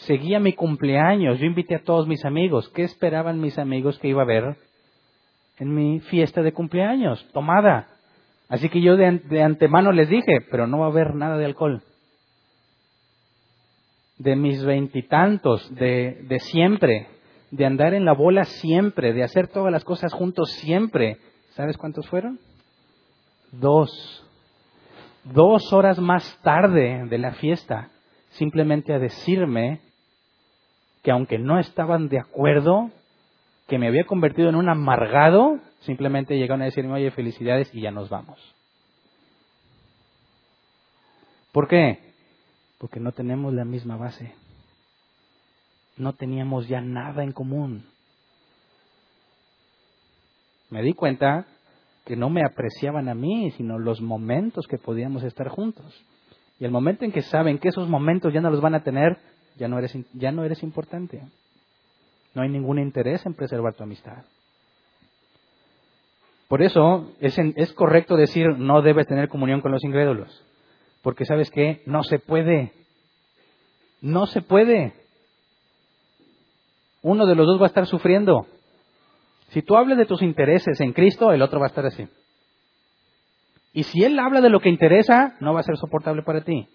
seguía mi cumpleaños, yo invité a todos mis amigos. ¿Qué esperaban mis amigos que iba a ver en mi fiesta de cumpleaños? Tomada. Así que yo de, antemano les dije, pero no va a haber nada de alcohol. De mis veintitantos, de, de siempre, de andar en la bola siempre, de hacer todas las cosas juntos siempre. ¿Sabes cuántos fueron? Dos. Dos horas más tarde de la fiesta, simplemente a decirme que aunque no estaban de acuerdo, que me había convertido en un amargado, simplemente llegaron a decirme, oye, felicidades y ya nos vamos. ¿Por qué? Porque no tenemos la misma base. No teníamos ya nada en común. Me di cuenta que no me apreciaban a mí, sino los momentos que podíamos estar juntos. Y el momento en que saben que esos momentos ya no los van a tener, ya no eres, ya no eres importante. No hay ningún interés en preservar tu amistad. Por eso es, es correcto decir no debes tener comunión con los incrédulos. Porque sabes qué, no se puede. No se puede. Uno de los dos va a estar sufriendo. Si tú hablas de tus intereses en Cristo, el otro va a estar así. Y si él habla de lo que interesa, no va a ser soportable para ti.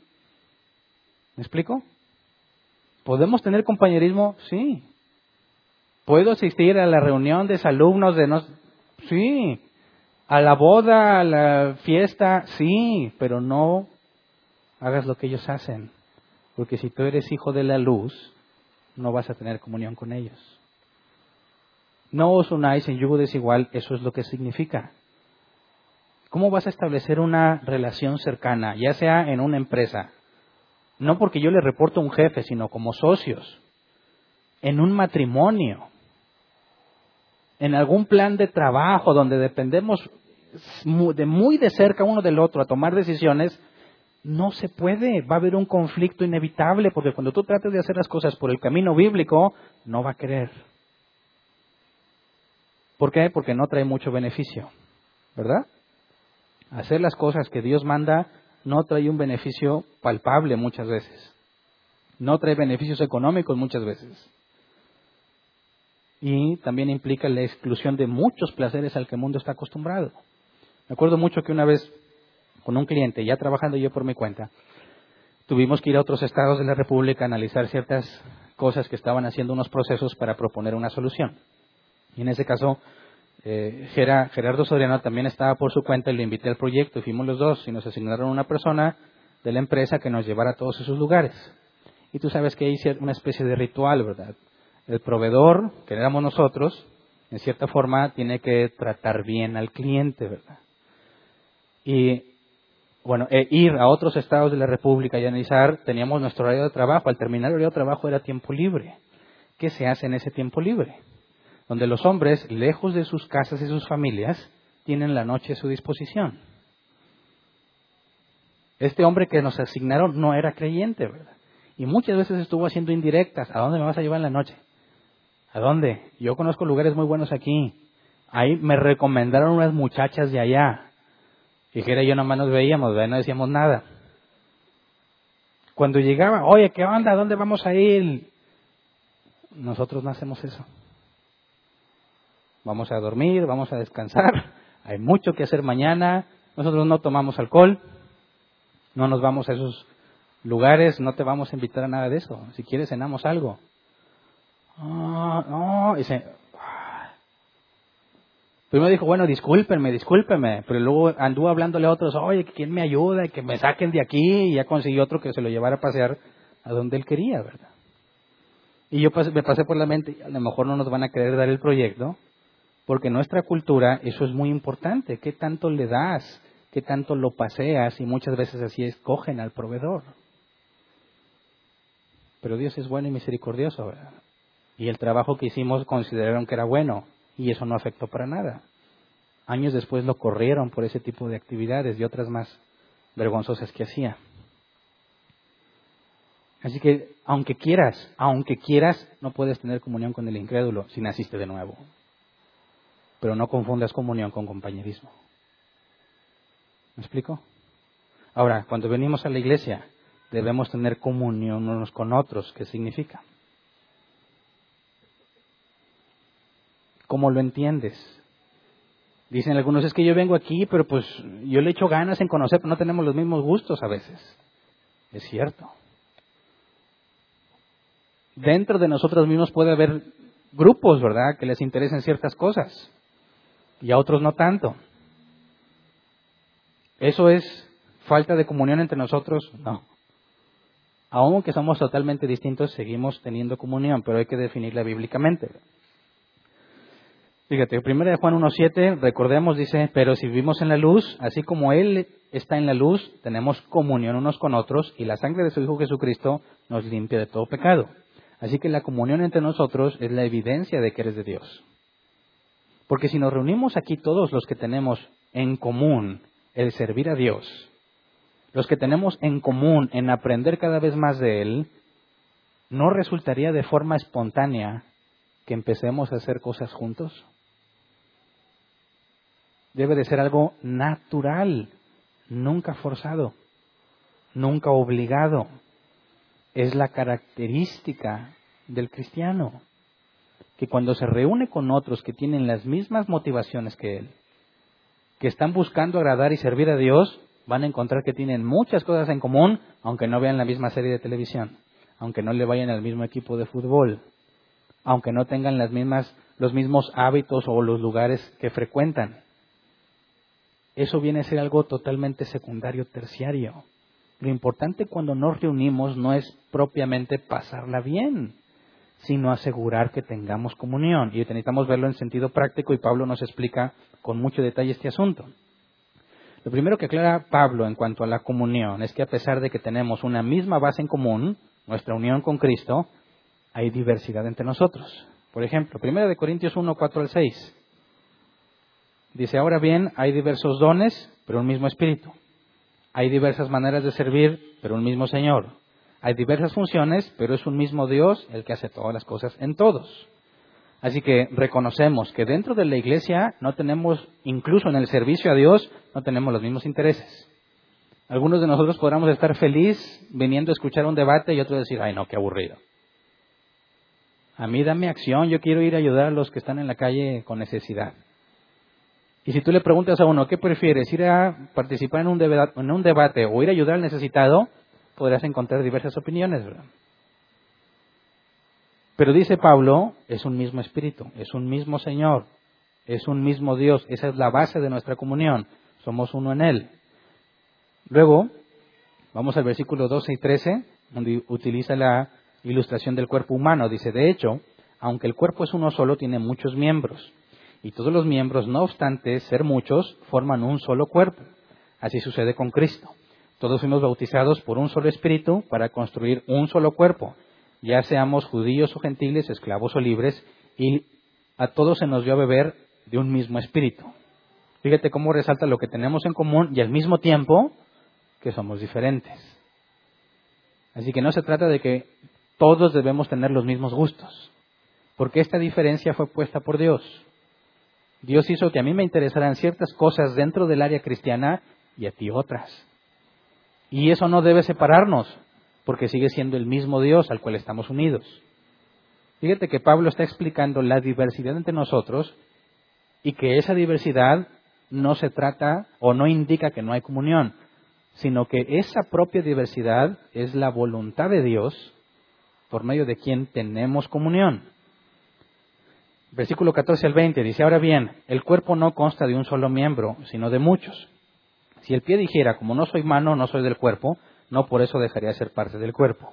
¿Me explico? ¿Podemos tener compañerismo? Sí. ¿Puedo asistir a la reunión de alumnos de no... Sí. A la boda, a la fiesta, sí, pero no hagas lo que ellos hacen. Porque si tú eres hijo de la luz, no vas a tener comunión con ellos. No os unáis en yugo desigual, eso es lo que significa. ¿Cómo vas a establecer una relación cercana, ya sea en una empresa? No porque yo le reporto a un jefe, sino como socios. En un matrimonio en algún plan de trabajo donde dependemos de muy de cerca uno del otro a tomar decisiones, no se puede, va a haber un conflicto inevitable, porque cuando tú trates de hacer las cosas por el camino bíblico, no va a querer. ¿Por qué? Porque no trae mucho beneficio, ¿verdad? Hacer las cosas que Dios manda no trae un beneficio palpable muchas veces. No trae beneficios económicos muchas veces y también implica la exclusión de muchos placeres al que el mundo está acostumbrado. Me acuerdo mucho que una vez con un cliente, ya trabajando yo por mi cuenta, tuvimos que ir a otros estados de la República a analizar ciertas cosas que estaban haciendo unos procesos para proponer una solución. Y en ese caso, eh, Gerardo Soriano también estaba por su cuenta y le invité al proyecto y fuimos los dos y nos asignaron una persona de la empresa que nos llevara a todos esos lugares. Y tú sabes que hay una especie de ritual, ¿verdad? el proveedor, que éramos nosotros, en cierta forma tiene que tratar bien al cliente, ¿verdad? Y bueno, e ir a otros estados de la República y analizar, teníamos nuestro horario de trabajo. Al terminar el horario de trabajo era tiempo libre. ¿Qué se hace en ese tiempo libre? Donde los hombres, lejos de sus casas y sus familias, tienen la noche a su disposición. Este hombre que nos asignaron no era creyente, ¿verdad? Y muchas veces estuvo haciendo indirectas. ¿A dónde me vas a llevar en la noche? ¿A dónde? Yo conozco lugares muy buenos aquí. Ahí me recomendaron unas muchachas de allá. Dijera yo nomás nos veíamos, no decíamos nada. Cuando llegaba, oye, ¿qué onda? ¿Dónde vamos a ir? Nosotros no hacemos eso. Vamos a dormir, vamos a descansar. Hay mucho que hacer mañana. Nosotros no tomamos alcohol. No nos vamos a esos lugares. No te vamos a invitar a nada de eso. Si quieres, cenamos algo. Ah, no, dice, Primero dijo, bueno, discúlpenme, discúlpenme, pero luego anduvo hablándole a otros, oye, quién me ayuda, que me saquen de aquí, y ya consiguió otro que se lo llevara a pasear a donde él quería, ¿verdad? Y yo me pasé por la mente, a lo mejor no nos van a querer dar el proyecto, porque en nuestra cultura eso es muy importante, ¿qué tanto le das? ¿Qué tanto lo paseas? Y muchas veces así escogen al proveedor. Pero Dios es bueno y misericordioso. Y el trabajo que hicimos consideraron que era bueno y eso no afectó para nada. Años después lo corrieron por ese tipo de actividades y otras más vergonzosas que hacía. Así que, aunque quieras, aunque quieras, no puedes tener comunión con el incrédulo si naciste de nuevo. Pero no confundas comunión con compañerismo. ¿Me explico? Ahora, cuando venimos a la iglesia, debemos tener comunión unos con otros. ¿Qué significa? ¿Cómo lo entiendes? Dicen algunos, es que yo vengo aquí, pero pues yo le echo ganas en conocer, pero no tenemos los mismos gustos a veces. Es cierto. Dentro de nosotros mismos puede haber grupos, ¿verdad?, que les interesen ciertas cosas y a otros no tanto. ¿Eso es falta de comunión entre nosotros? No. Aunque somos totalmente distintos, seguimos teniendo comunión, pero hay que definirla bíblicamente. Fíjate, 1 de Juan 1.7, recordemos, dice, pero si vivimos en la luz, así como Él está en la luz, tenemos comunión unos con otros y la sangre de su Hijo Jesucristo nos limpia de todo pecado. Así que la comunión entre nosotros es la evidencia de que eres de Dios. Porque si nos reunimos aquí todos los que tenemos en común el servir a Dios, los que tenemos en común en aprender cada vez más de Él, ¿no resultaría de forma espontánea que empecemos a hacer cosas juntos? debe de ser algo natural, nunca forzado, nunca obligado. Es la característica del cristiano, que cuando se reúne con otros que tienen las mismas motivaciones que él, que están buscando agradar y servir a Dios, van a encontrar que tienen muchas cosas en común, aunque no vean la misma serie de televisión, aunque no le vayan al mismo equipo de fútbol, aunque no tengan las mismas, los mismos hábitos o los lugares que frecuentan eso viene a ser algo totalmente secundario, terciario. Lo importante cuando nos reunimos no es propiamente pasarla bien, sino asegurar que tengamos comunión. Y necesitamos verlo en sentido práctico y Pablo nos explica con mucho detalle este asunto. Lo primero que aclara Pablo en cuanto a la comunión es que a pesar de que tenemos una misma base en común, nuestra unión con Cristo, hay diversidad entre nosotros. Por ejemplo, 1 de Corintios 1, 4 al 6. Dice, ahora bien, hay diversos dones, pero un mismo espíritu. Hay diversas maneras de servir, pero un mismo Señor. Hay diversas funciones, pero es un mismo Dios el que hace todas las cosas en todos. Así que reconocemos que dentro de la iglesia no tenemos, incluso en el servicio a Dios, no tenemos los mismos intereses. Algunos de nosotros podríamos estar feliz viniendo a escuchar un debate y otros decir, ay no, qué aburrido. A mí dame acción, yo quiero ir a ayudar a los que están en la calle con necesidad. Y si tú le preguntas a uno, ¿qué prefieres? ¿Ir a participar en un, debate, en un debate o ir a ayudar al necesitado? Podrás encontrar diversas opiniones, ¿verdad? Pero dice Pablo, es un mismo espíritu, es un mismo Señor, es un mismo Dios, esa es la base de nuestra comunión, somos uno en Él. Luego, vamos al versículo 12 y 13, donde utiliza la ilustración del cuerpo humano. Dice, de hecho, aunque el cuerpo es uno solo, tiene muchos miembros y todos los miembros, no obstante ser muchos, forman un solo cuerpo. Así sucede con Cristo. Todos fuimos bautizados por un solo espíritu para construir un solo cuerpo, ya seamos judíos o gentiles, esclavos o libres, y a todos se nos dio a beber de un mismo espíritu. Fíjate cómo resalta lo que tenemos en común y al mismo tiempo que somos diferentes. Así que no se trata de que todos debemos tener los mismos gustos, porque esta diferencia fue puesta por Dios. Dios hizo que a mí me interesaran ciertas cosas dentro del área cristiana y a ti otras. Y eso no debe separarnos, porque sigue siendo el mismo Dios al cual estamos unidos. Fíjate que Pablo está explicando la diversidad entre nosotros y que esa diversidad no se trata o no indica que no hay comunión, sino que esa propia diversidad es la voluntad de Dios por medio de quien tenemos comunión. Versículo 14 al 20 dice, ahora bien, el cuerpo no consta de un solo miembro, sino de muchos. Si el pie dijera, como no soy mano, no soy del cuerpo, no por eso dejaría de ser parte del cuerpo.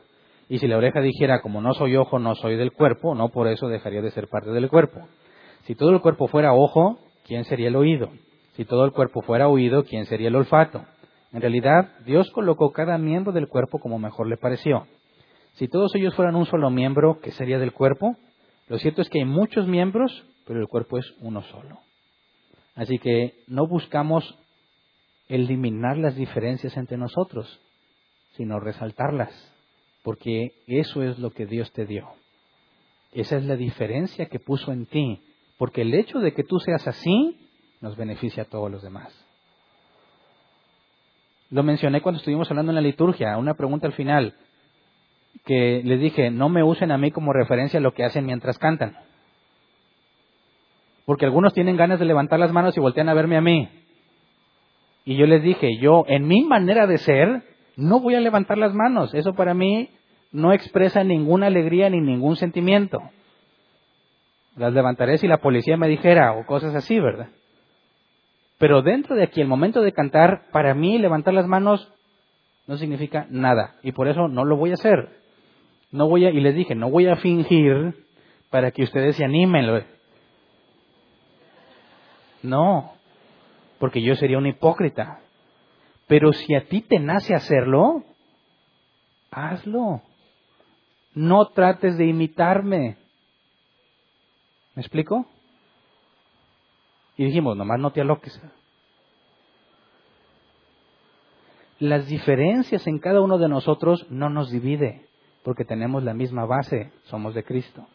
Y si la oreja dijera, como no soy ojo, no soy del cuerpo, no por eso dejaría de ser parte del cuerpo. Si todo el cuerpo fuera ojo, ¿quién sería el oído? Si todo el cuerpo fuera oído, ¿quién sería el olfato? En realidad, Dios colocó cada miembro del cuerpo como mejor le pareció. Si todos ellos fueran un solo miembro, ¿qué sería del cuerpo? Lo cierto es que hay muchos miembros, pero el cuerpo es uno solo. Así que no buscamos eliminar las diferencias entre nosotros, sino resaltarlas, porque eso es lo que Dios te dio. Esa es la diferencia que puso en ti, porque el hecho de que tú seas así nos beneficia a todos los demás. Lo mencioné cuando estuvimos hablando en la liturgia, una pregunta al final, que les dije, no me usen a mí como referencia a lo que hacen mientras cantan. Porque algunos tienen ganas de levantar las manos y voltean a verme a mí. Y yo les dije, yo en mi manera de ser, no voy a levantar las manos. Eso para mí no expresa ninguna alegría ni ningún sentimiento. Las levantaré si la policía me dijera o cosas así, ¿verdad? Pero dentro de aquí, el momento de cantar, para mí levantar las manos no significa nada. Y por eso no lo voy a hacer. No voy a, y les dije, no voy a fingir para que ustedes se animen. No, porque yo sería un hipócrita. Pero si a ti te nace hacerlo, hazlo. No trates de imitarme. ¿Me explico? Y dijimos, nomás no te aloques. Las diferencias en cada uno de nosotros no nos divide, porque tenemos la misma base, somos de Cristo.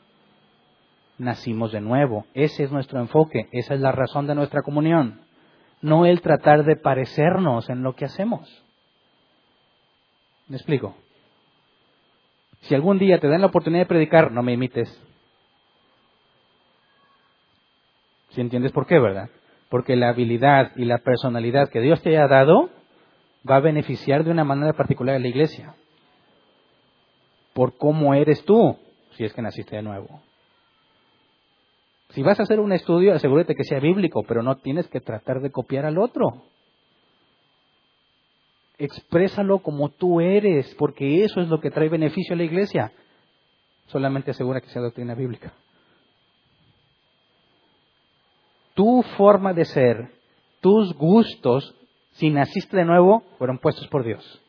Nacimos de nuevo, ese es nuestro enfoque, esa es la razón de nuestra comunión, no el tratar de parecernos en lo que hacemos. ¿Me explico? Si algún día te dan la oportunidad de predicar, no me imites. Si entiendes por qué, ¿verdad? Porque la habilidad y la personalidad que Dios te haya dado va a beneficiar de una manera particular a la iglesia. Por cómo eres tú, si es que naciste de nuevo. Si vas a hacer un estudio, asegúrate que sea bíblico, pero no tienes que tratar de copiar al otro. Exprésalo como tú eres, porque eso es lo que trae beneficio a la iglesia. Solamente asegura que sea doctrina bíblica. tu forma de ser, tus gustos, si naciste de nuevo, fueron puestos por Dios.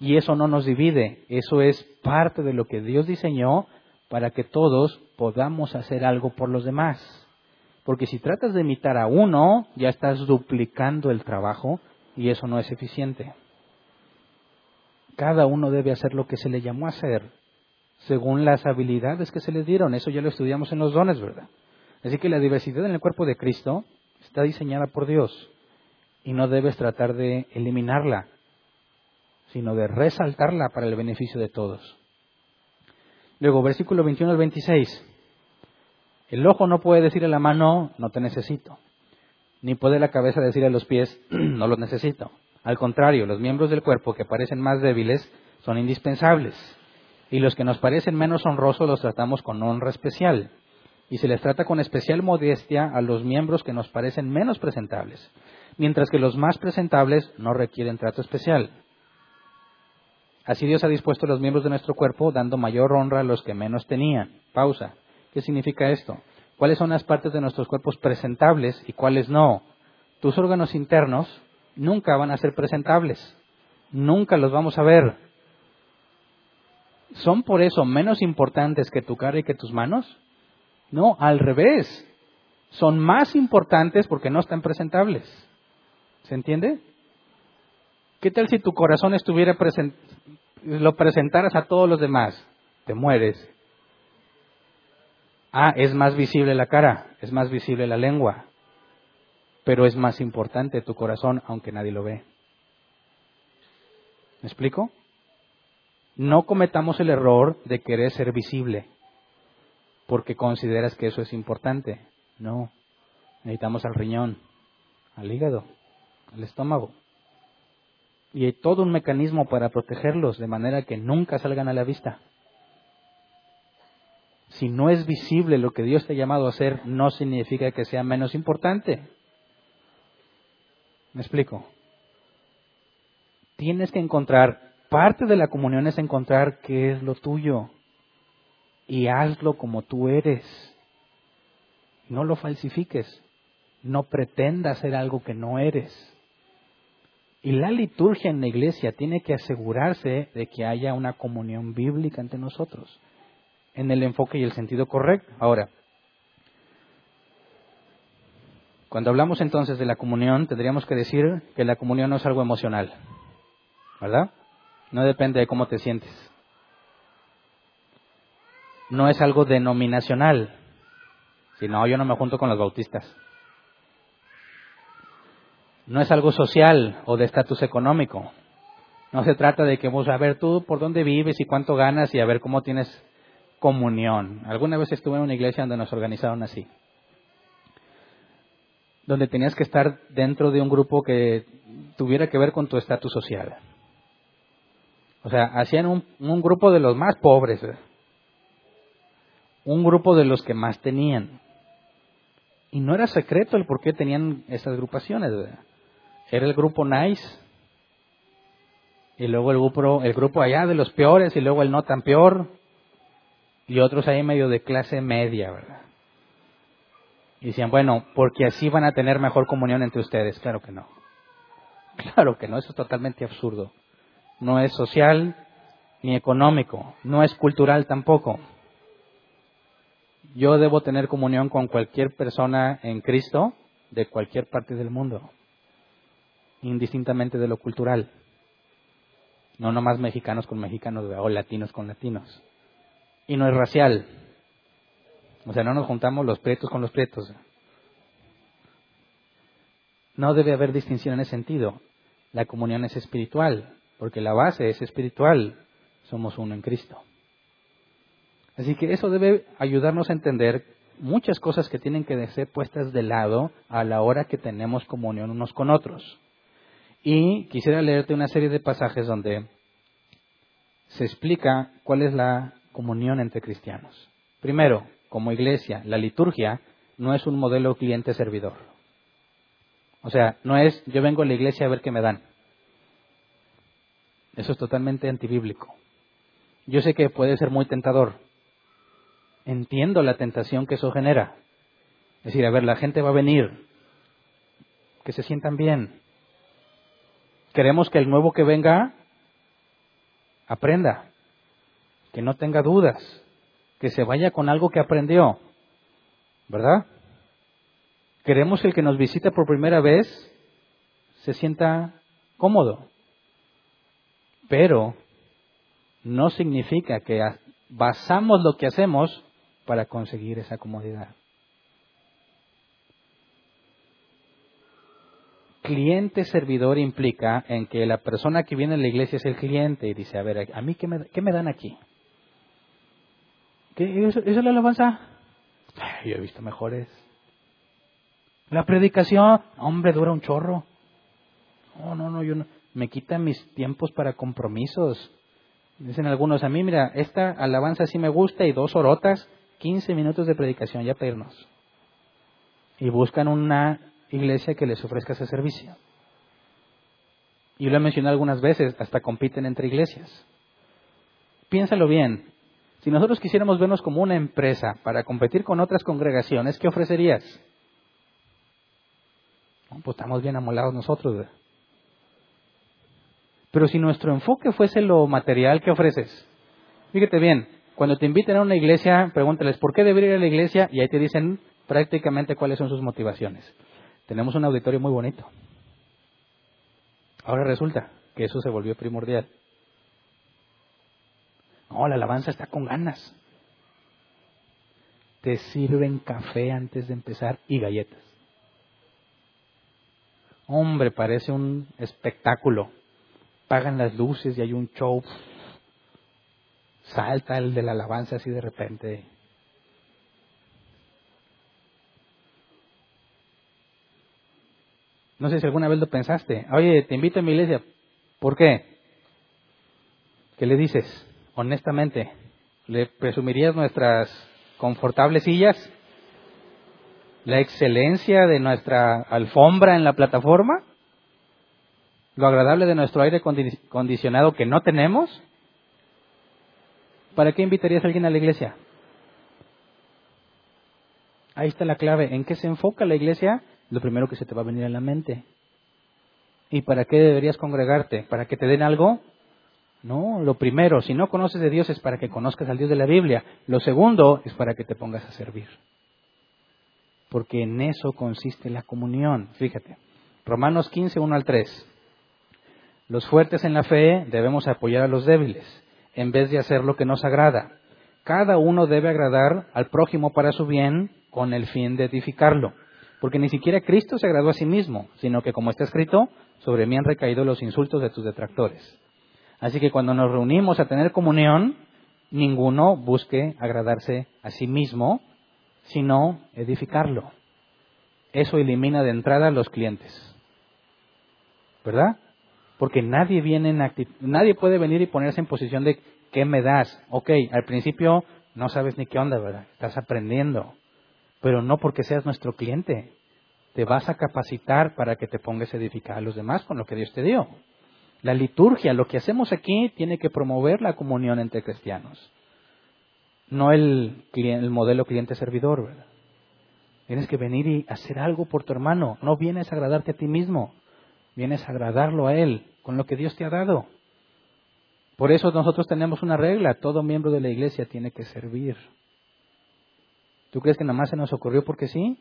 Y eso no nos divide, eso es parte de lo que Dios diseñó para que todos podamos hacer algo por los demás. Porque si tratas de imitar a uno, ya estás duplicando el trabajo y eso no es eficiente. Cada uno debe hacer lo que se le llamó a hacer, según las habilidades que se le dieron. Eso ya lo estudiamos en los dones, ¿verdad? Así que la diversidad en el cuerpo de Cristo está diseñada por Dios y no debes tratar de eliminarla, sino de resaltarla para el beneficio de todos. Luego, versículo 21 al 26. El ojo no puede decir a la mano, no te necesito. Ni puede la cabeza decir a los pies, no los necesito. Al contrario, los miembros del cuerpo que parecen más débiles son indispensables. Y los que nos parecen menos honrosos los tratamos con honra especial y se les trata con especial modestia a los miembros que nos parecen menos presentables, mientras que los más presentables no requieren trato especial. Así Dios ha dispuesto los miembros de nuestro cuerpo dando mayor honra a los que menos tenían. Pausa. ¿Qué significa esto? ¿Cuáles son las partes de nuestros cuerpos presentables y cuáles no? tus órganos internos nunca van a ser presentables, nunca los vamos a ver. ¿Son por eso menos importantes que tu cara y que tus manos? No, al revés. Son más importantes porque no están presentables. ¿Se entiende? ¿Qué tal si tu corazón estuviera present lo presentaras a todos los demás? Te mueres. Ah, es más visible la cara, es más visible la lengua, pero es más importante tu corazón aunque nadie lo ve. ¿Me explico? No cometamos el error de querer ser visible porque consideras que eso es importante. No, necesitamos al riñón, al hígado, al estómago. Y hay todo un mecanismo para protegerlos de manera que nunca salgan a la vista. Si no es visible lo que Dios te ha llamado a hacer, no significa que sea menos importante. ¿Me explico? Tienes que encontrar, parte de la comunión es encontrar qué es lo tuyo y hazlo como tú eres. No lo falsifiques, no pretendas ser algo que no eres. Y la liturgia en la iglesia tiene que asegurarse de que haya una comunión bíblica entre nosotros, en el enfoque y el sentido correcto. Ahora, cuando hablamos entonces de la comunión, tendríamos que decir que la comunión no es algo emocional, ¿verdad? No depende de cómo te sientes no es algo denominacional. Si no, yo no me junto con los bautistas. No es algo social o de estatus económico. No se trata de que vamos a ver tú por dónde vives y cuánto ganas y a ver cómo tienes comunión. Alguna vez estuve en una iglesia donde nos organizaron así. Donde tenías que estar dentro de un grupo que tuviera que ver con tu estatus social. O sea, hacían un, grupo de los más pobres. ¿eh? un grupo de los que más tenían. Y no era secreto el por qué tenían esas agrupaciones. Era el grupo nice, y luego el grupo, el grupo allá de los peores, y luego el no tan peor, y otros ahí medio de clase media, ¿verdad? Y decían, bueno, porque así van a tener mejor comunión entre ustedes. Claro que no. Claro que no, eso es totalmente absurdo. No es social ni económico, no es cultural tampoco yo debo tener comunión con cualquier persona en Cristo de cualquier parte del mundo, indistintamente de lo cultural. No nomás mexicanos con mexicanos o latinos con latinos. Y no es racial. O sea, no nos juntamos los prietos con los prietos. No debe haber distinción en ese sentido. La comunión es espiritual, porque la base es espiritual. Somos uno en Cristo. Así que eso debe ayudarnos a entender muchas cosas que tienen que ser puestas de lado a la hora que tenemos comunión unos con otros. Y quisiera leerte una serie de pasajes donde se explica cuál es la comunión entre cristianos. Primero, como iglesia, la liturgia no es un modelo cliente-servidor. O sea, no es yo vengo a la iglesia a ver qué me dan. Eso es totalmente antibíblico. Yo sé que puede ser muy tentador, entiendo la tentación que eso genera. Es decir, a ver, la gente va a venir, que se sientan bien. Queremos que el nuevo que venga aprenda, que no tenga dudas, que se vaya con algo que aprendió, ¿verdad? Queremos que el que nos visite por primera vez se sienta cómodo, pero no significa que basamos lo que hacemos para conseguir esa comodidad. Cliente servidor implica en que la persona que viene a la iglesia es el cliente y dice, a ver, ¿a mí qué me, dan aquí? ¿Qué, eso, es la alabanza? Yo he visto mejores. La predicación, hombre, dura un chorro. No, no, no, yo no. Me quita mis tiempos para compromisos. Dicen algunos, a mí, mira, esta alabanza sí me gusta y dos orotas 15 minutos de predicación ya para Y buscan una iglesia que les ofrezca ese servicio. Y lo he mencionado algunas veces, hasta compiten entre iglesias. Piénsalo bien. Si nosotros quisiéramos vernos como una empresa para competir con otras congregaciones, ¿qué ofrecerías? pues estamos bien amolados nosotros. Pero si nuestro enfoque fuese lo material que ofreces, fíjate bien, cuando te inviten a una iglesia, pregúntales, ¿por qué debería ir a la iglesia? Y ahí te dicen prácticamente cuáles son sus motivaciones. Tenemos un auditorio muy bonito. Ahora resulta que eso se volvió primordial. No, la alabanza está con ganas. Te sirven café antes de empezar y galletas. Hombre, parece un espectáculo. Pagan las luces y hay un show. Salta el de la alabanza así de repente. No sé si alguna vez lo pensaste. Oye, te invito a mi iglesia. ¿Por qué? ¿Qué le dices? Honestamente, ¿le presumirías nuestras confortables sillas? ¿La excelencia de nuestra alfombra en la plataforma? ¿Lo agradable de nuestro aire acondicionado que no tenemos? ¿Para qué invitarías a alguien a la iglesia? Ahí está la clave. ¿En qué se enfoca la iglesia? Lo primero que se te va a venir a la mente. ¿Y para qué deberías congregarte? ¿Para que te den algo? No, lo primero, si no conoces de Dios es para que conozcas al Dios de la Biblia. Lo segundo es para que te pongas a servir. Porque en eso consiste la comunión. Fíjate, Romanos 15, 1 al 3. Los fuertes en la fe debemos apoyar a los débiles, en vez de hacer lo que nos agrada. Cada uno debe agradar al prójimo para su bien, con el fin de edificarlo. Porque ni siquiera Cristo se agradó a sí mismo, sino que, como está escrito, sobre mí han recaído los insultos de tus detractores. Así que cuando nos reunimos a tener comunión, ninguno busque agradarse a sí mismo, sino edificarlo. Eso elimina de entrada a los clientes. ¿Verdad? Porque nadie viene en nadie puede venir y ponerse en posición de ¿qué me das? Ok, al principio no sabes ni qué onda, ¿verdad? Estás aprendiendo. Pero no porque seas nuestro cliente. Te vas a capacitar para que te pongas a edificar a los demás con lo que Dios te dio. La liturgia, lo que hacemos aquí, tiene que promover la comunión entre cristianos. No el, el modelo cliente-servidor. Tienes que venir y hacer algo por tu hermano. No vienes a agradarte a ti mismo. Vienes a agradarlo a Él con lo que Dios te ha dado. Por eso nosotros tenemos una regla. Todo miembro de la iglesia tiene que servir. ¿Tú crees que nada más se nos ocurrió porque sí?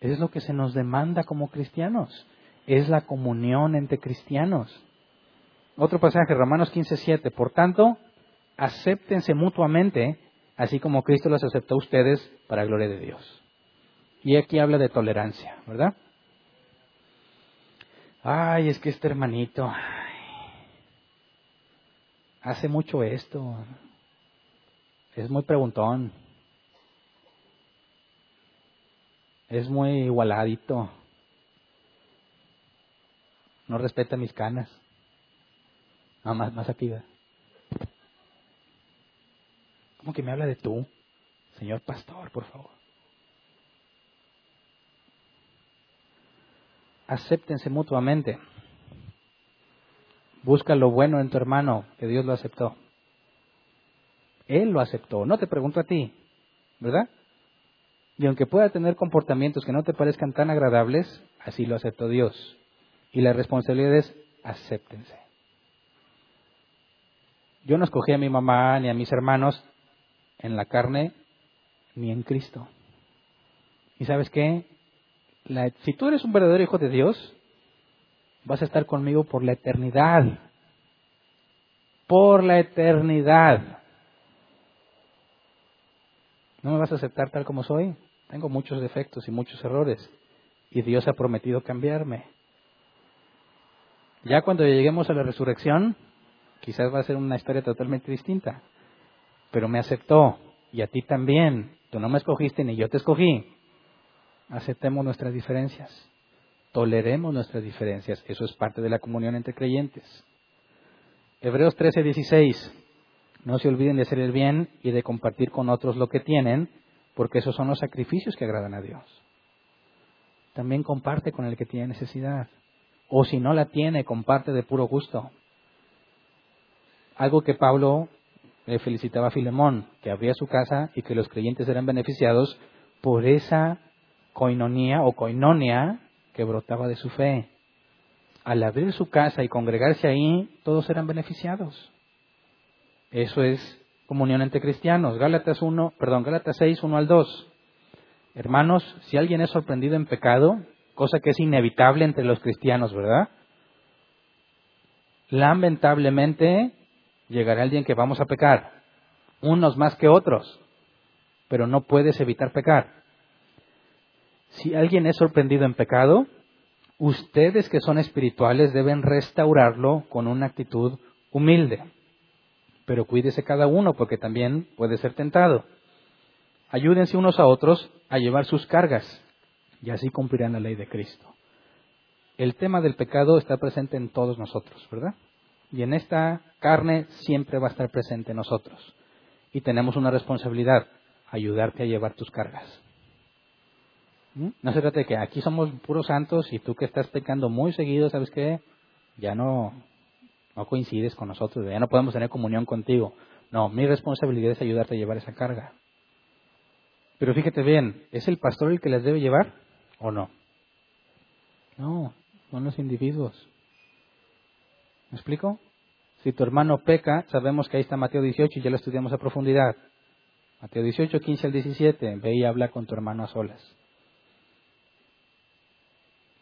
Es lo que se nos demanda como cristianos. Es la comunión entre cristianos. Otro pasaje, Romanos 15:7. Por tanto, acéptense mutuamente, así como Cristo los aceptó a ustedes para gloria de Dios. Y aquí habla de tolerancia, ¿verdad? Ay, es que este hermanito hace mucho esto. Es muy preguntón. Es muy igualadito. No respeta mis canas. Ah, más, más. ¿Cómo que me habla de tú? Señor pastor, por favor. Acéptense mutuamente. Busca lo bueno en tu hermano, que Dios lo aceptó. Él lo aceptó, no te pregunto a ti, ¿verdad? Y aunque pueda tener comportamientos que no te parezcan tan agradables, así lo aceptó Dios. Y la responsabilidad es acéptense. Yo no escogí a mi mamá ni a mis hermanos en la carne ni en Cristo. ¿Y sabes qué? si tú eres un verdadero hijo de Dios, vas a estar conmigo por la eternidad. Por la eternidad. ¿No me vas a aceptar tal como soy? Tengo muchos defectos y muchos errores. Y Dios ha prometido cambiarme. Ya cuando lleguemos a la resurrección, quizás va a ser una historia totalmente distinta. Pero me aceptó. Y a ti también. Tú no me escogiste ni yo te escogí. Aceptemos nuestras diferencias. Toleremos nuestras diferencias. Eso es parte de la comunión entre creyentes. Hebreos 13, 16. No se olviden de hacer el bien y de compartir con otros lo que tienen, porque esos son los sacrificios que agradan a Dios. También comparte con el que tiene necesidad. O si no la tiene, comparte de puro gusto. Algo que Pablo le felicitaba a Filemón, que abría su casa y que los creyentes eran beneficiados por esa coinonía o coinonia que brotaba de su fe. Al abrir su casa y congregarse ahí, todos eran beneficiados. Eso es comunión entre cristianos. Gálatas 1, perdón, Gálatas 6, 1 al 2. Hermanos, si alguien es sorprendido en pecado, cosa que es inevitable entre los cristianos, ¿verdad? Lamentablemente llegará alguien que vamos a pecar, unos más que otros, pero no puedes evitar pecar. Si alguien es sorprendido en pecado, ustedes que son espirituales deben restaurarlo con una actitud humilde. Pero cuídese cada uno porque también puede ser tentado. Ayúdense unos a otros a llevar sus cargas y así cumplirán la ley de Cristo. El tema del pecado está presente en todos nosotros, ¿verdad? Y en esta carne siempre va a estar presente en nosotros. Y tenemos una responsabilidad, ayudarte a llevar tus cargas. ¿Mm? No se trata de que aquí somos puros santos y tú que estás pecando muy seguido, ¿sabes qué? Ya no, no coincides con nosotros, ya no podemos tener comunión contigo. No, mi responsabilidad es ayudarte a llevar esa carga. Pero fíjate bien, ¿es el pastor el que las debe llevar o no? No, son los individuos. ¿Me explico? Si tu hermano peca, sabemos que ahí está Mateo 18 y ya lo estudiamos a profundidad. Mateo 18, 15 al 17, ve y habla con tu hermano a solas.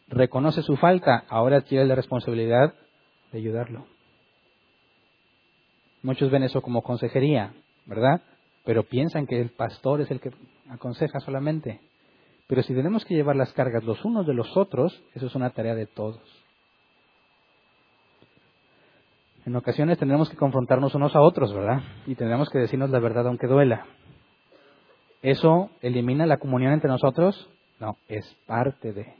Reconoce su falta, ahora tiene la responsabilidad de ayudarlo. Muchos ven eso como consejería, ¿verdad? Pero piensan que el pastor es el que aconseja solamente. Pero si tenemos que llevar las cargas los unos de los otros, eso es una tarea de todos. En ocasiones tendremos que confrontarnos unos a otros, ¿verdad? Y tendremos que decirnos la verdad aunque duela. ¿Eso elimina la comunión entre nosotros? No, es parte de.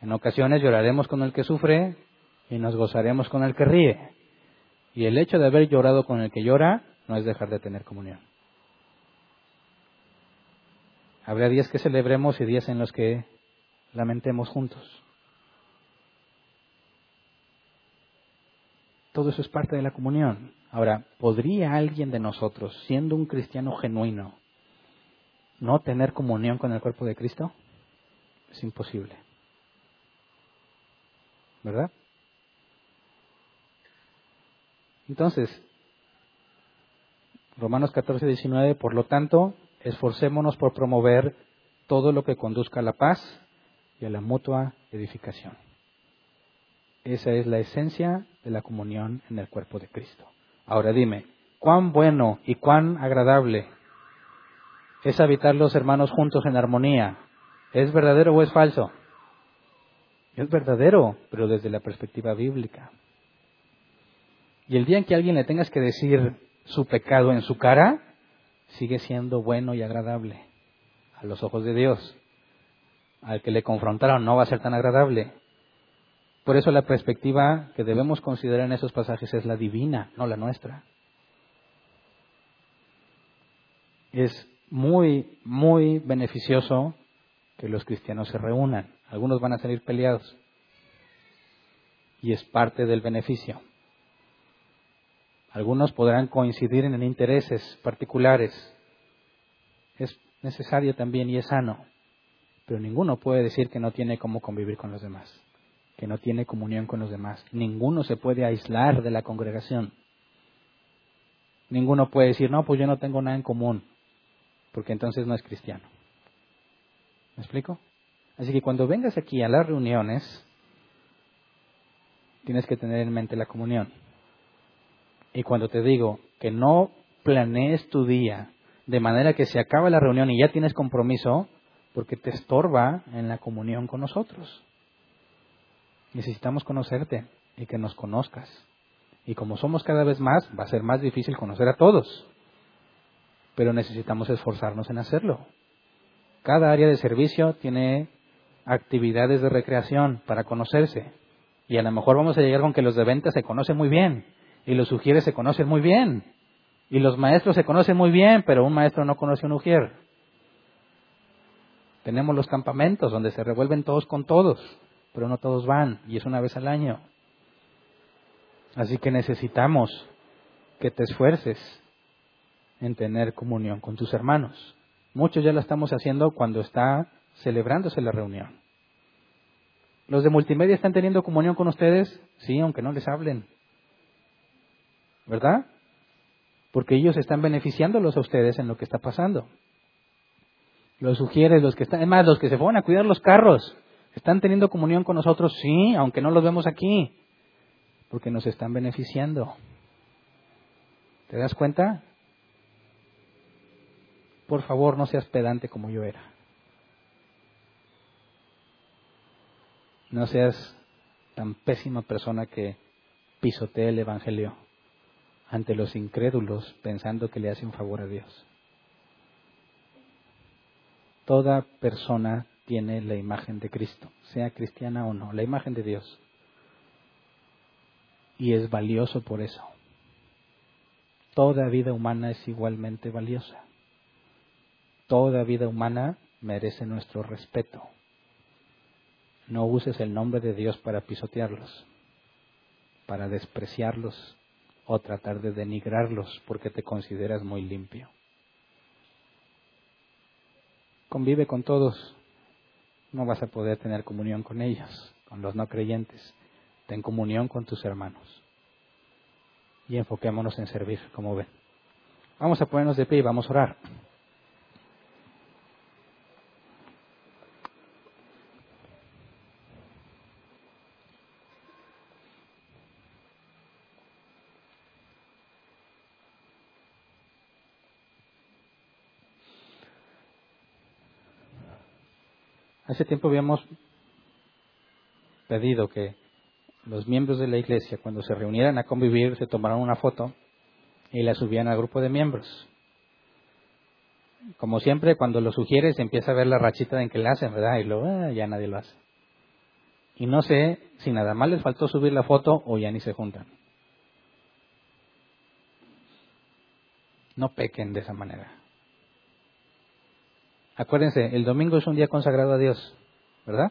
En ocasiones lloraremos con el que sufre y nos gozaremos con el que ríe. Y el hecho de haber llorado con el que llora no es dejar de tener comunión. Habrá días que celebremos y días en los que lamentemos juntos. Todo eso es parte de la comunión. Ahora, ¿podría alguien de nosotros, siendo un cristiano genuino, no tener comunión con el cuerpo de Cristo? Es imposible. ¿Verdad? Entonces, Romanos 14, 19, por lo tanto, esforcémonos por promover todo lo que conduzca a la paz y a la mutua edificación. Esa es la esencia de la comunión en el cuerpo de Cristo. Ahora dime, ¿cuán bueno y cuán agradable es habitar los hermanos juntos en armonía? ¿Es verdadero o es falso? Es verdadero, pero desde la perspectiva bíblica. Y el día en que alguien le tengas que decir su pecado en su cara, sigue siendo bueno y agradable a los ojos de Dios. Al que le confrontaron no va a ser tan agradable. Por eso la perspectiva que debemos considerar en esos pasajes es la divina, no la nuestra. Es muy, muy beneficioso que los cristianos se reúnan. Algunos van a salir peleados. Y es parte del beneficio. Algunos podrán coincidir en intereses particulares. Es necesario también y es sano. Pero ninguno puede decir que no tiene cómo convivir con los demás, que no tiene comunión con los demás. Ninguno se puede aislar de la congregación. Ninguno puede decir, no, pues yo no tengo nada en común, porque entonces no es cristiano. ¿Me explico? Así que cuando vengas aquí a las reuniones, tienes que tener en mente la comunión. Y cuando te digo que no planees tu día de manera que se acaba la reunión y ya tienes compromiso, porque te estorba en la comunión con nosotros. Necesitamos conocerte y que nos conozcas. Y como somos cada vez más, va a ser más difícil conocer a todos. Pero necesitamos esforzarnos en hacerlo. Cada área de servicio tiene actividades de recreación para conocerse. Y a lo mejor vamos a llegar con que los de venta se conocen muy bien. Y los ujieres se conocen muy bien. Y los maestros se conocen muy bien, pero un maestro no conoce a un ujier. Tenemos los campamentos donde se revuelven todos con todos, pero no todos van, y es una vez al año. Así que necesitamos que te esfuerces en tener comunión con tus hermanos. Muchos ya lo estamos haciendo cuando está celebrándose la reunión. ¿Los de multimedia están teniendo comunión con ustedes? Sí, aunque no les hablen. ¿Verdad? Porque ellos están beneficiándolos a ustedes en lo que está pasando. Los sugieres, los que están, además los que se fueron a cuidar los carros, ¿están teniendo comunión con nosotros? Sí, aunque no los vemos aquí. Porque nos están beneficiando. ¿Te das cuenta? Por favor, no seas pedante como yo era. No seas tan pésima persona que pisotee el Evangelio ante los incrédulos pensando que le hace un favor a Dios. Toda persona tiene la imagen de Cristo, sea cristiana o no, la imagen de Dios. Y es valioso por eso. Toda vida humana es igualmente valiosa. Toda vida humana merece nuestro respeto. No uses el nombre de Dios para pisotearlos, para despreciarlos o tratar de denigrarlos porque te consideras muy limpio. Convive con todos. No vas a poder tener comunión con ellos, con los no creyentes. Ten comunión con tus hermanos. Y enfoquémonos en servir, como ven. Vamos a ponernos de pie y vamos a orar. Hace tiempo habíamos pedido que los miembros de la iglesia, cuando se reunieran a convivir, se tomaran una foto y la subían al grupo de miembros. Como siempre, cuando lo sugieres, empieza a ver la rachita en que la hacen, ¿verdad? Y luego ah, ya nadie lo hace. Y no sé si nada más les faltó subir la foto o ya ni se juntan. No pequen de esa manera. Acuérdense, el domingo es un día consagrado a Dios, ¿verdad?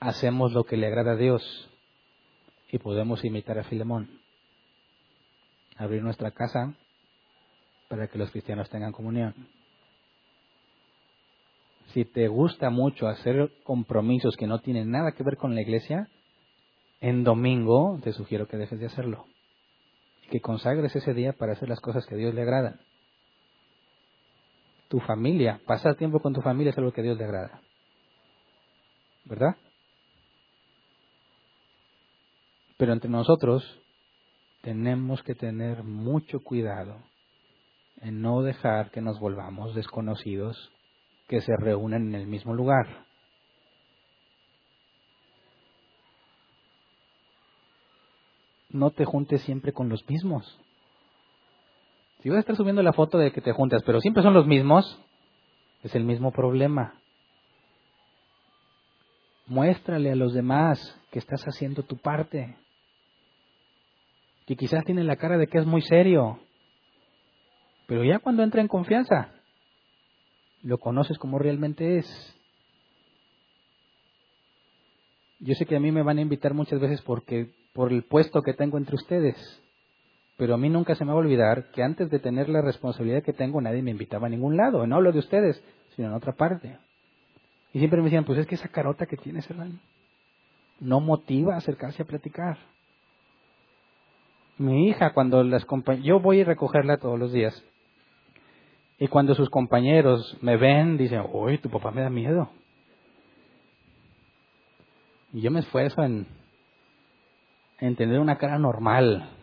Hacemos lo que le agrada a Dios y podemos imitar a Filemón. Abrir nuestra casa para que los cristianos tengan comunión. Si te gusta mucho hacer compromisos que no tienen nada que ver con la iglesia, en domingo te sugiero que dejes de hacerlo. Y que consagres ese día para hacer las cosas que a Dios le agradan tu familia, pasar tiempo con tu familia es algo que Dios le agrada. ¿Verdad? Pero entre nosotros tenemos que tener mucho cuidado en no dejar que nos volvamos desconocidos que se reúnen en el mismo lugar. No te juntes siempre con los mismos. Si vas a estar subiendo la foto de que te juntas, pero siempre son los mismos, es el mismo problema. Muéstrale a los demás que estás haciendo tu parte. Que quizás tiene la cara de que es muy serio. Pero ya cuando entra en confianza, lo conoces como realmente es. Yo sé que a mí me van a invitar muchas veces porque por el puesto que tengo entre ustedes. Pero a mí nunca se me va a olvidar que antes de tener la responsabilidad que tengo, nadie me invitaba a ningún lado. No hablo de ustedes, sino en otra parte. Y siempre me decían, pues es que esa carota que tienes, hermano, no motiva a acercarse a platicar. Mi hija, cuando las yo voy a recogerla todos los días. Y cuando sus compañeros me ven, dicen, uy, tu papá me da miedo. Y yo me esfuerzo en, en tener una cara normal,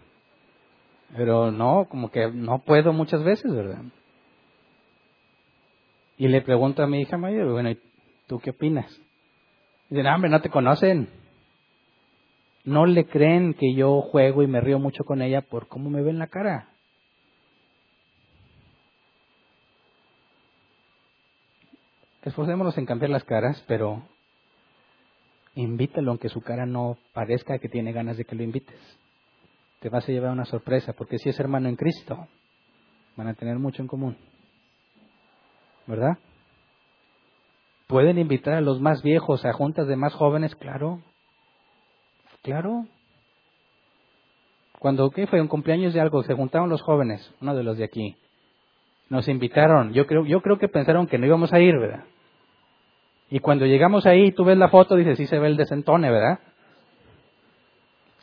pero no, como que no puedo muchas veces, ¿verdad? Y le pregunto a mi hija mayor, bueno, ¿y tú qué opinas? Dicen, hombre, no te conocen. No le creen que yo juego y me río mucho con ella por cómo me ve en la cara. Esforcémonos en cambiar las caras, pero invítalo aunque su cara no parezca que tiene ganas de que lo invites te vas a llevar una sorpresa, porque si es hermano en Cristo, van a tener mucho en común. ¿Verdad? ¿Pueden invitar a los más viejos a juntas de más jóvenes? Claro. Claro. Cuando ¿qué fue un cumpleaños de algo, se juntaron los jóvenes, uno de los de aquí. Nos invitaron. Yo creo, yo creo que pensaron que no íbamos a ir, ¿verdad? Y cuando llegamos ahí, tú ves la foto, dices, sí se ve el desentone, ¿verdad?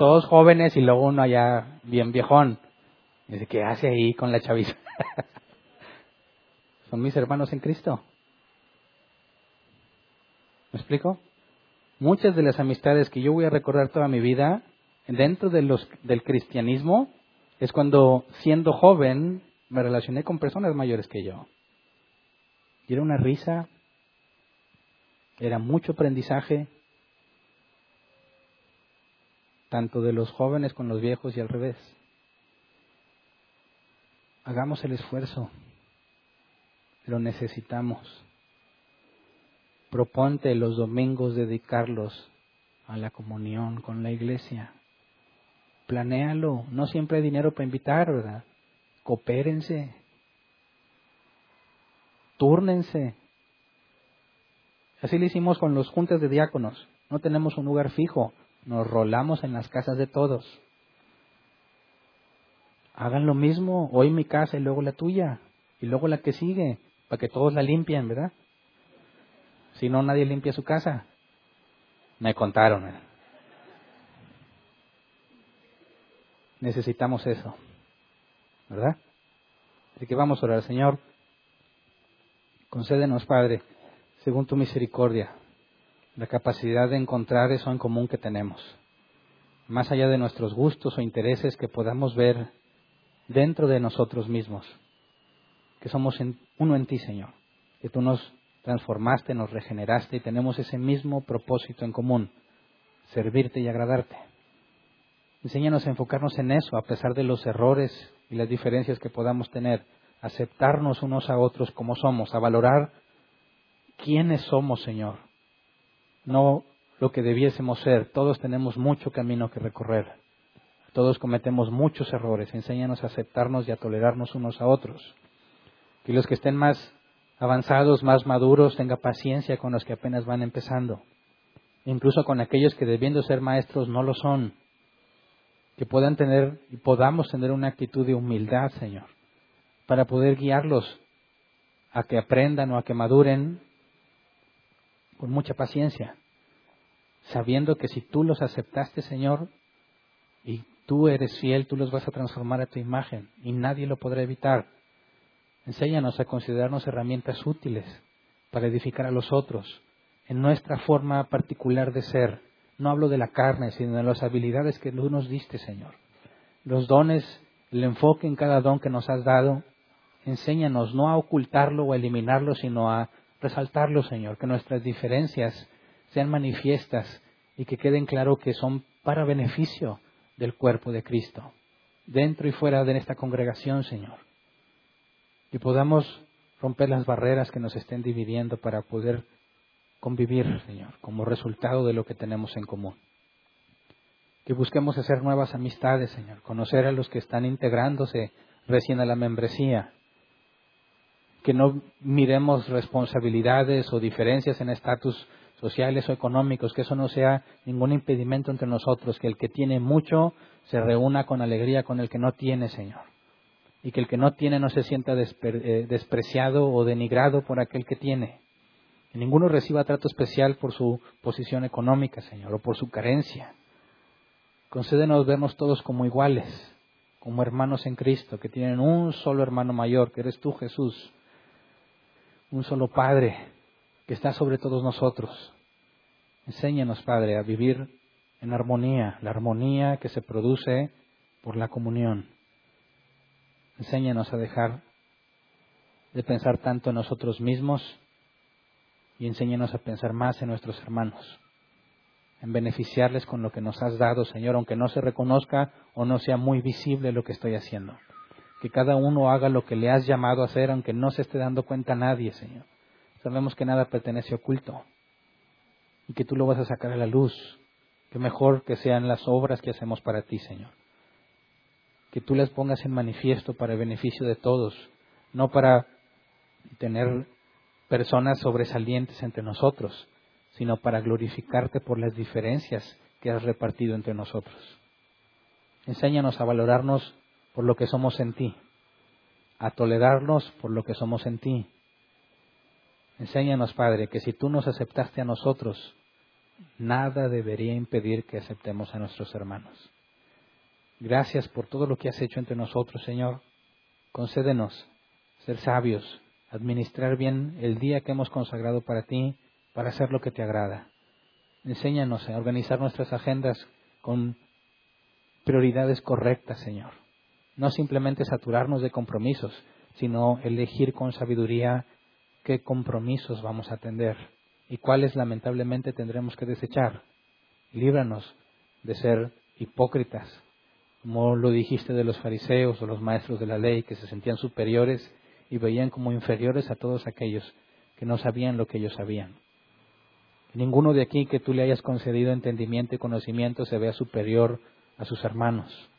Todos jóvenes y luego uno allá bien viejón. Dice, ¿qué hace ahí con la chaviza? Son mis hermanos en Cristo. ¿Me explico? Muchas de las amistades que yo voy a recordar toda mi vida dentro de los, del cristianismo es cuando, siendo joven, me relacioné con personas mayores que yo. Y era una risa, era mucho aprendizaje, tanto de los jóvenes con los viejos y al revés. Hagamos el esfuerzo, lo necesitamos. Proponte los domingos dedicarlos a la comunión con la iglesia. Planéalo. No siempre hay dinero para invitar, ¿verdad? Coopérense. Túrnense. Así lo hicimos con los juntas de diáconos. No tenemos un lugar fijo. Nos rolamos en las casas de todos. Hagan lo mismo. Hoy mi casa y luego la tuya. Y luego la que sigue. Para que todos la limpien, ¿verdad? Si no, nadie limpia su casa. Me contaron. ¿eh? Necesitamos eso. ¿Verdad? Así que vamos a orar, Señor. Concédenos, Padre, según tu misericordia, la capacidad de encontrar eso en común que tenemos. Más allá de nuestros gustos o intereses que podamos ver dentro de nosotros mismos. Que somos uno en ti, Señor. Que tú nos transformaste, nos regeneraste y tenemos ese mismo propósito en común, servirte y agradarte. Enséñanos a enfocarnos en eso, a pesar de los errores y las diferencias que podamos tener, aceptarnos unos a otros como somos, a valorar quiénes somos, Señor, no lo que debiésemos ser. Todos tenemos mucho camino que recorrer, todos cometemos muchos errores. Enséñanos a aceptarnos y a tolerarnos unos a otros. Que los que estén más avanzados, más maduros, tenga paciencia con los que apenas van empezando, incluso con aquellos que debiendo ser maestros no lo son, que puedan tener y podamos tener una actitud de humildad, Señor, para poder guiarlos a que aprendan o a que maduren con mucha paciencia, sabiendo que si tú los aceptaste, Señor, y tú eres fiel, tú los vas a transformar a tu imagen y nadie lo podrá evitar. Enséñanos a considerarnos herramientas útiles para edificar a los otros en nuestra forma particular de ser. No hablo de la carne, sino de las habilidades que tú nos diste, Señor. Los dones, el enfoque en cada don que nos has dado. Enséñanos no a ocultarlo o a eliminarlo, sino a resaltarlo, Señor. Que nuestras diferencias sean manifiestas y que queden claro que son para beneficio del cuerpo de Cristo, dentro y fuera de esta congregación, Señor y podamos romper las barreras que nos estén dividiendo para poder convivir, Señor, como resultado de lo que tenemos en común. Que busquemos hacer nuevas amistades, Señor, conocer a los que están integrándose recién a la membresía. Que no miremos responsabilidades o diferencias en estatus sociales o económicos, que eso no sea ningún impedimento entre nosotros, que el que tiene mucho se reúna con alegría con el que no tiene, Señor y que el que no tiene no se sienta eh, despreciado o denigrado por aquel que tiene. Que ninguno reciba trato especial por su posición económica, Señor, o por su carencia. Concédenos vernos todos como iguales, como hermanos en Cristo, que tienen un solo hermano mayor, que eres tú, Jesús, un solo Padre, que está sobre todos nosotros. Enséñanos, Padre, a vivir en armonía, la armonía que se produce por la comunión. Enséñanos a dejar de pensar tanto en nosotros mismos y enséñanos a pensar más en nuestros hermanos, en beneficiarles con lo que nos has dado, Señor, aunque no se reconozca o no sea muy visible lo que estoy haciendo. Que cada uno haga lo que le has llamado a hacer, aunque no se esté dando cuenta nadie, Señor. Sabemos que nada pertenece oculto y que tú lo vas a sacar a la luz. Que mejor que sean las obras que hacemos para ti, Señor que tú las pongas en manifiesto para el beneficio de todos, no para tener personas sobresalientes entre nosotros, sino para glorificarte por las diferencias que has repartido entre nosotros. Enséñanos a valorarnos por lo que somos en ti, a tolerarnos por lo que somos en ti. Enséñanos, Padre, que si tú nos aceptaste a nosotros, nada debería impedir que aceptemos a nuestros hermanos. Gracias por todo lo que has hecho entre nosotros, Señor. Concédenos ser sabios, administrar bien el día que hemos consagrado para ti, para hacer lo que te agrada. Enséñanos a organizar nuestras agendas con prioridades correctas, Señor. No simplemente saturarnos de compromisos, sino elegir con sabiduría qué compromisos vamos a atender y cuáles lamentablemente tendremos que desechar. Líbranos de ser hipócritas, como lo dijiste de los fariseos o los maestros de la ley, que se sentían superiores y veían como inferiores a todos aquellos que no sabían lo que ellos sabían. Ninguno de aquí que tú le hayas concedido entendimiento y conocimiento se vea superior a sus hermanos.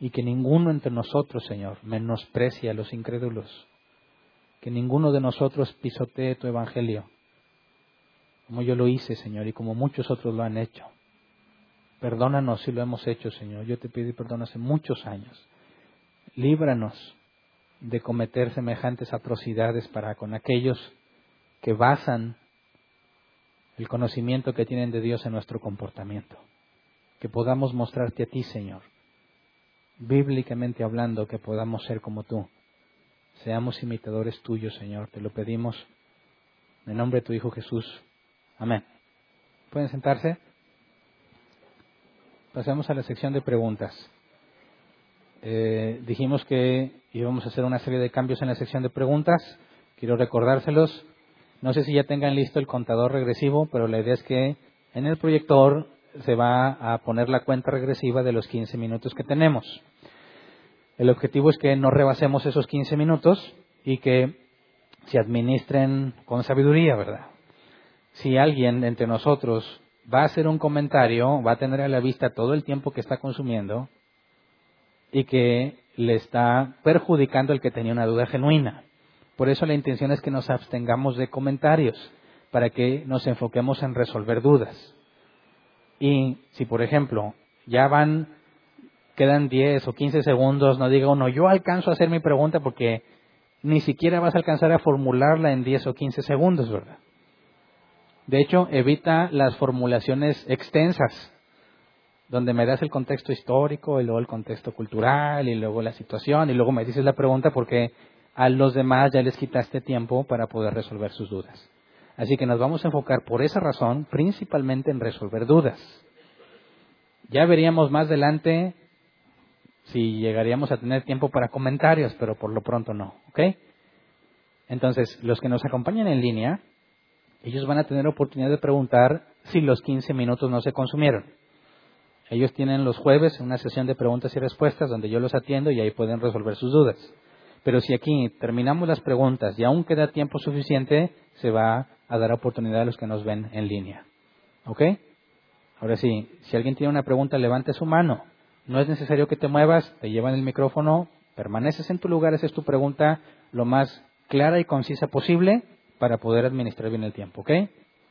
Y que ninguno entre nosotros, Señor, menosprecie a los incrédulos. Que ninguno de nosotros pisotee tu evangelio, como yo lo hice, Señor, y como muchos otros lo han hecho. Perdónanos si lo hemos hecho, Señor. Yo te pido perdón hace muchos años. Líbranos de cometer semejantes atrocidades para con aquellos que basan el conocimiento que tienen de Dios en nuestro comportamiento. Que podamos mostrarte a ti, Señor, bíblicamente hablando, que podamos ser como tú. Seamos imitadores tuyos, Señor. Te lo pedimos en nombre de tu Hijo Jesús. Amén. ¿Pueden sentarse? Pasemos a la sección de preguntas. Eh, dijimos que íbamos a hacer una serie de cambios en la sección de preguntas. Quiero recordárselos. No sé si ya tengan listo el contador regresivo, pero la idea es que en el proyector se va a poner la cuenta regresiva de los 15 minutos que tenemos. El objetivo es que no rebasemos esos 15 minutos y que se administren con sabiduría, ¿verdad? Si alguien entre nosotros va a hacer un comentario, va a tener a la vista todo el tiempo que está consumiendo, y que le está perjudicando el que tenía una duda genuina. Por eso la intención es que nos abstengamos de comentarios, para que nos enfoquemos en resolver dudas. Y si, por ejemplo, ya van, quedan 10 o 15 segundos, no diga uno, yo alcanzo a hacer mi pregunta porque ni siquiera vas a alcanzar a formularla en 10 o 15 segundos, ¿verdad? De hecho, evita las formulaciones extensas donde me das el contexto histórico y luego el contexto cultural y luego la situación y luego me dices la pregunta porque a los demás ya les quitaste tiempo para poder resolver sus dudas. Así que nos vamos a enfocar por esa razón principalmente en resolver dudas. Ya veríamos más adelante si llegaríamos a tener tiempo para comentarios, pero por lo pronto no, ¿ok? Entonces, los que nos acompañan en línea, ellos van a tener oportunidad de preguntar si los 15 minutos no se consumieron. Ellos tienen los jueves una sesión de preguntas y respuestas donde yo los atiendo y ahí pueden resolver sus dudas. Pero si aquí terminamos las preguntas y aún queda tiempo suficiente, se va a dar oportunidad a los que nos ven en línea. ¿Ok? Ahora sí, si alguien tiene una pregunta, levante su mano. No es necesario que te muevas, te llevan el micrófono, permaneces en tu lugar, esa es tu pregunta lo más clara y concisa posible para poder administrar bien el tiempo. ¿Ok?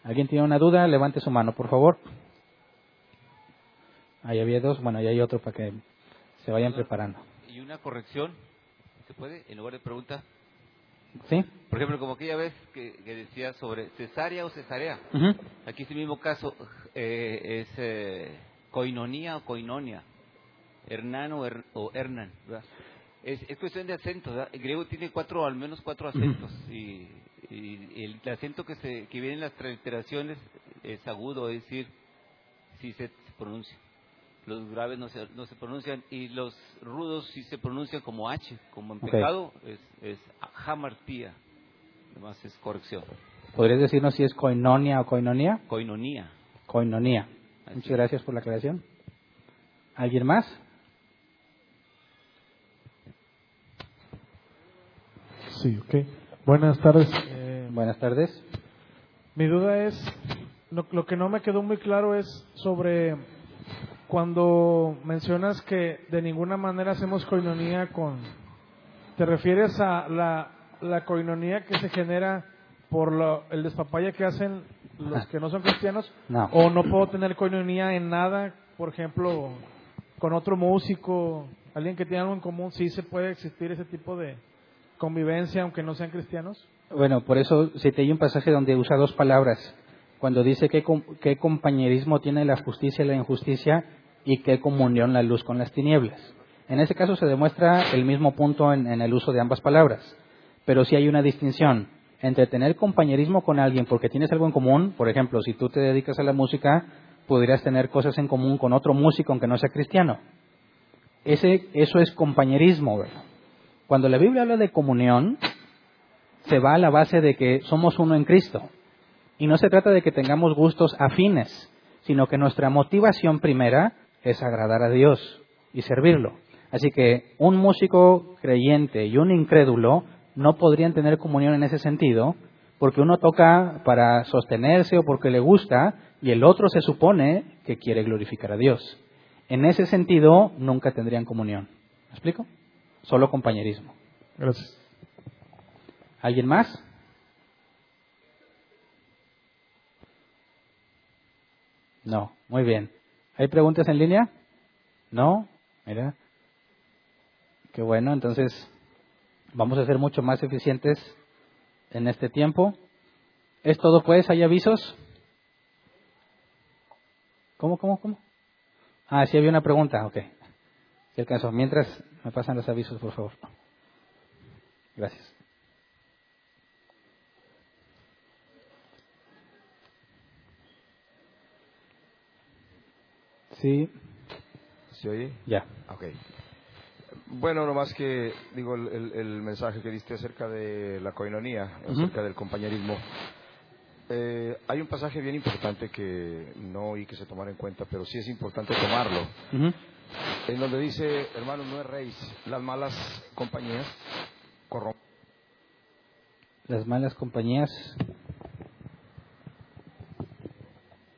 ¿Alguien tiene una duda? Levante su mano, por favor. Ahí había dos, bueno, ahí hay otro para que se vayan preparando. ¿Y una corrección? ¿Se puede? En lugar de pregunta. ¿Sí? Por ejemplo, como aquella vez que, decía sobre cesárea o cesarea. Aquí es el mismo caso, eh, es eh, coinonía o coinonia, Hernán o, Hernán, Es, cuestión de acentos, El griego tiene cuatro, al menos cuatro acentos, y, el acento que, se, que viene en las transliteraciones es agudo, es decir, si se pronuncia los graves no se, no se pronuncian y los rudos sí se pronuncian como H, como en pecado es, es hamartía. Además es corrección. ¿Podrías decirnos si es coinonia o coinonía? Coinonía. Coinonía. Muchas gracias por la aclaración. ¿Alguien más? Sí, ok. Buenas tardes. Eh, Buenas tardes. Mi duda es, lo que no me quedó muy claro es sobre cuando mencionas que de ninguna manera hacemos coinonía con... ¿Te refieres a la, la coinonía que se genera por lo, el despapaya que hacen los que no son cristianos? No. ¿O no puedo tener coinonía en nada? Por ejemplo, con otro músico, alguien que tiene algo en común, ¿sí se puede existir ese tipo de convivencia aunque no sean cristianos? Bueno, por eso si te hay un pasaje donde usa dos palabras, cuando dice qué, compañerismo tiene la justicia y la injusticia y qué comunión la luz con las tinieblas. En ese caso se demuestra el mismo punto en, el uso de ambas palabras, pero sí hay una distinción entre tener compañerismo con alguien porque tienes algo en común, por ejemplo, si tú te dedicas a la música, podrías tener cosas en común con otro músico aunque no sea cristiano. Eso es compañerismo. Cuando la Biblia habla de comunión, se va a la base de que somos uno en Cristo. Y no se trata de que tengamos gustos afines, sino que nuestra motivación primera es agradar a Dios y servirlo. Así que un músico creyente y un incrédulo no podrían tener comunión en ese sentido, porque uno toca para sostenerse o porque le gusta y el otro se supone que quiere glorificar a Dios. En ese sentido, nunca tendrían comunión. ¿Me explico? Solo compañerismo. Gracias. ¿Alguien más? No, muy bien. ¿Hay preguntas en línea? No, mira. Qué bueno, entonces vamos a ser mucho más eficientes en este tiempo. ¿Es todo pues? ¿Hay avisos? ¿Cómo, cómo, cómo? Ah, sí había una pregunta, ok. Si alcanzo. Mientras me pasan los avisos, por favor. Gracias. Sí. ¿Se oye? Ya. Ok. Bueno, nomás que, digo, el, el, mensaje que diste acerca de la coinonía, acerca del compañerismo. Eh, hay un pasaje bien importante que no hay que se tomar en cuenta, pero sí es importante tomarlo. En donde dice, hermano, no rey, las malas compañías corrompen. Las malas compañías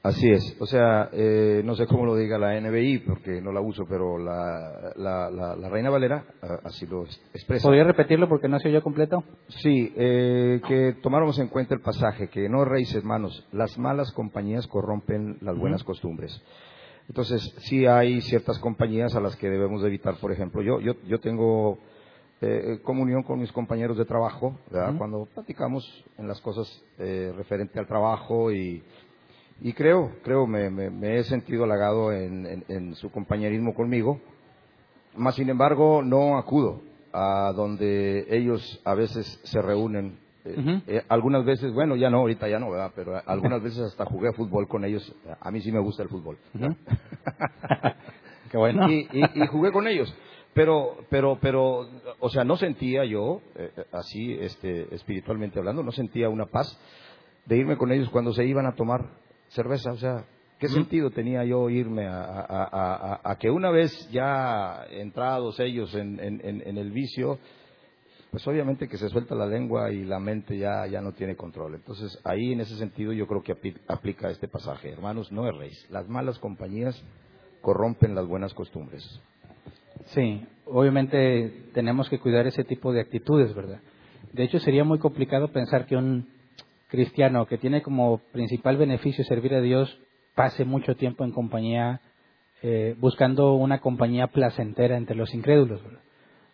Así es, o sea, eh, no sé cómo lo diga la NBI porque no la uso, pero la, la, la, Reina Valera así lo expresa. ¿Podría repetirlo porque no se oyó completo? Sí, eh, que tomáramos en cuenta el pasaje, que no reis hermanos, las malas compañías corrompen las buenas costumbres. Entonces, sí hay ciertas compañías a las que debemos evitar, por ejemplo, yo, yo, yo tengo eh, comunión con mis compañeros de trabajo, ¿verdad? Cuando platicamos en las cosas eh, referente al trabajo y y creo, creo, me, me, he sentido halagado en, en, su compañerismo conmigo, más sin embargo no acudo a donde ellos a veces se reúnen. Eh, eh, algunas veces, bueno, ya no, ahorita ya no, ¿verdad? Pero algunas veces hasta jugué fútbol con ellos. A mí sí me gusta el fútbol. Qué bueno. Y, y, jugué con ellos. Pero, pero, pero, o sea, no sentía yo, eh, así, este, espiritualmente hablando, no sentía una paz de irme con ellos cuando se iban a tomar cerveza. O sea, ¿qué sentido tenía yo irme a, que una vez ya entrados ellos en, el vicio, pues obviamente que se suelta la lengua y la mente ya, ya no tiene control. Entonces, ahí en ese sentido yo creo que aplica este pasaje. Hermanos, no erréis. Las malas compañías corrompen las buenas costumbres. Sí, obviamente tenemos que cuidar ese tipo de actitudes, ¿verdad? De hecho, sería muy complicado pensar que un cristiano que tiene como principal beneficio servir a Dios pase mucho tiempo en compañía, eh, buscando una compañía placentera entre los incrédulos.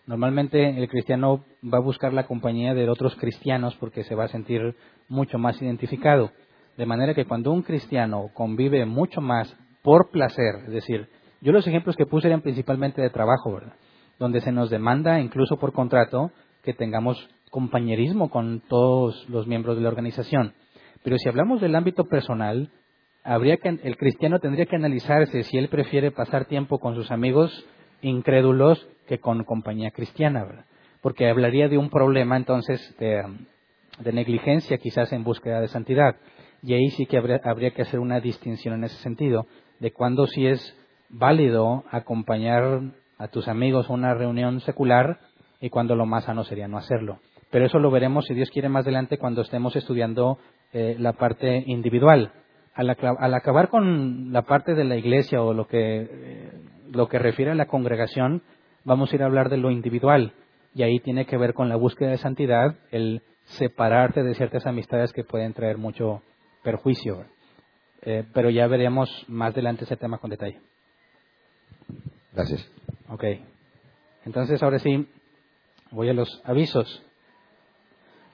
Normalmente el cristiano va a buscar la compañía de otros cristianos porque se va a sentir mucho más identificado. De manera que cuando un cristiano convive mucho más por placer, es decir, yo los ejemplos que puse eran principalmente de trabajo, ¿verdad? Donde se nos demanda, incluso por contrato, que tengamos compañerismo con todos los miembros de la organización. Pero si hablamos del ámbito personal, habría que, el cristiano tendría que analizarse si él prefiere pasar tiempo con sus amigos incrédulos que con compañía cristiana, porque hablaría de un problema entonces de, negligencia quizás en búsqueda de santidad. Y ahí sí que habría, habría, que hacer una distinción en ese sentido, de cuándo sí es válido acompañar a tus amigos a una reunión secular y cuándo lo más sano sería no hacerlo. Pero eso lo veremos, si Dios quiere, más adelante cuando estemos estudiando eh, la parte individual. Al, acabar con la parte de la iglesia o lo que, eh, lo que refiere a la congregación, vamos a ir a hablar de lo individual. Y ahí tiene que ver con la búsqueda de santidad, el separarte de ciertas amistades que pueden traer mucho perjuicio. Eh, pero ya veremos más adelante ese tema con detalle. Gracias. Ok. Entonces, ahora sí, voy a los avisos.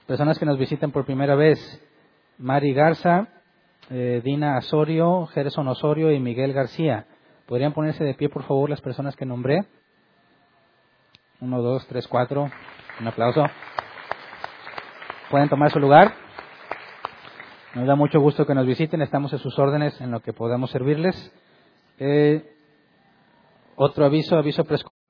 Personas que nos visiten por primera vez. Mari Garza, eh, Dina Osorio, Gerson Osorio y Miguel García. ¿Podrían ponerse de pie, por favor, las personas que nombré? Uno, dos, tres, cuatro. Un aplauso. ¿Pueden tomar su lugar? Nos da mucho gusto que nos visiten. Estamos a sus órdenes en lo que podamos servirles. Eh, otro aviso, aviso.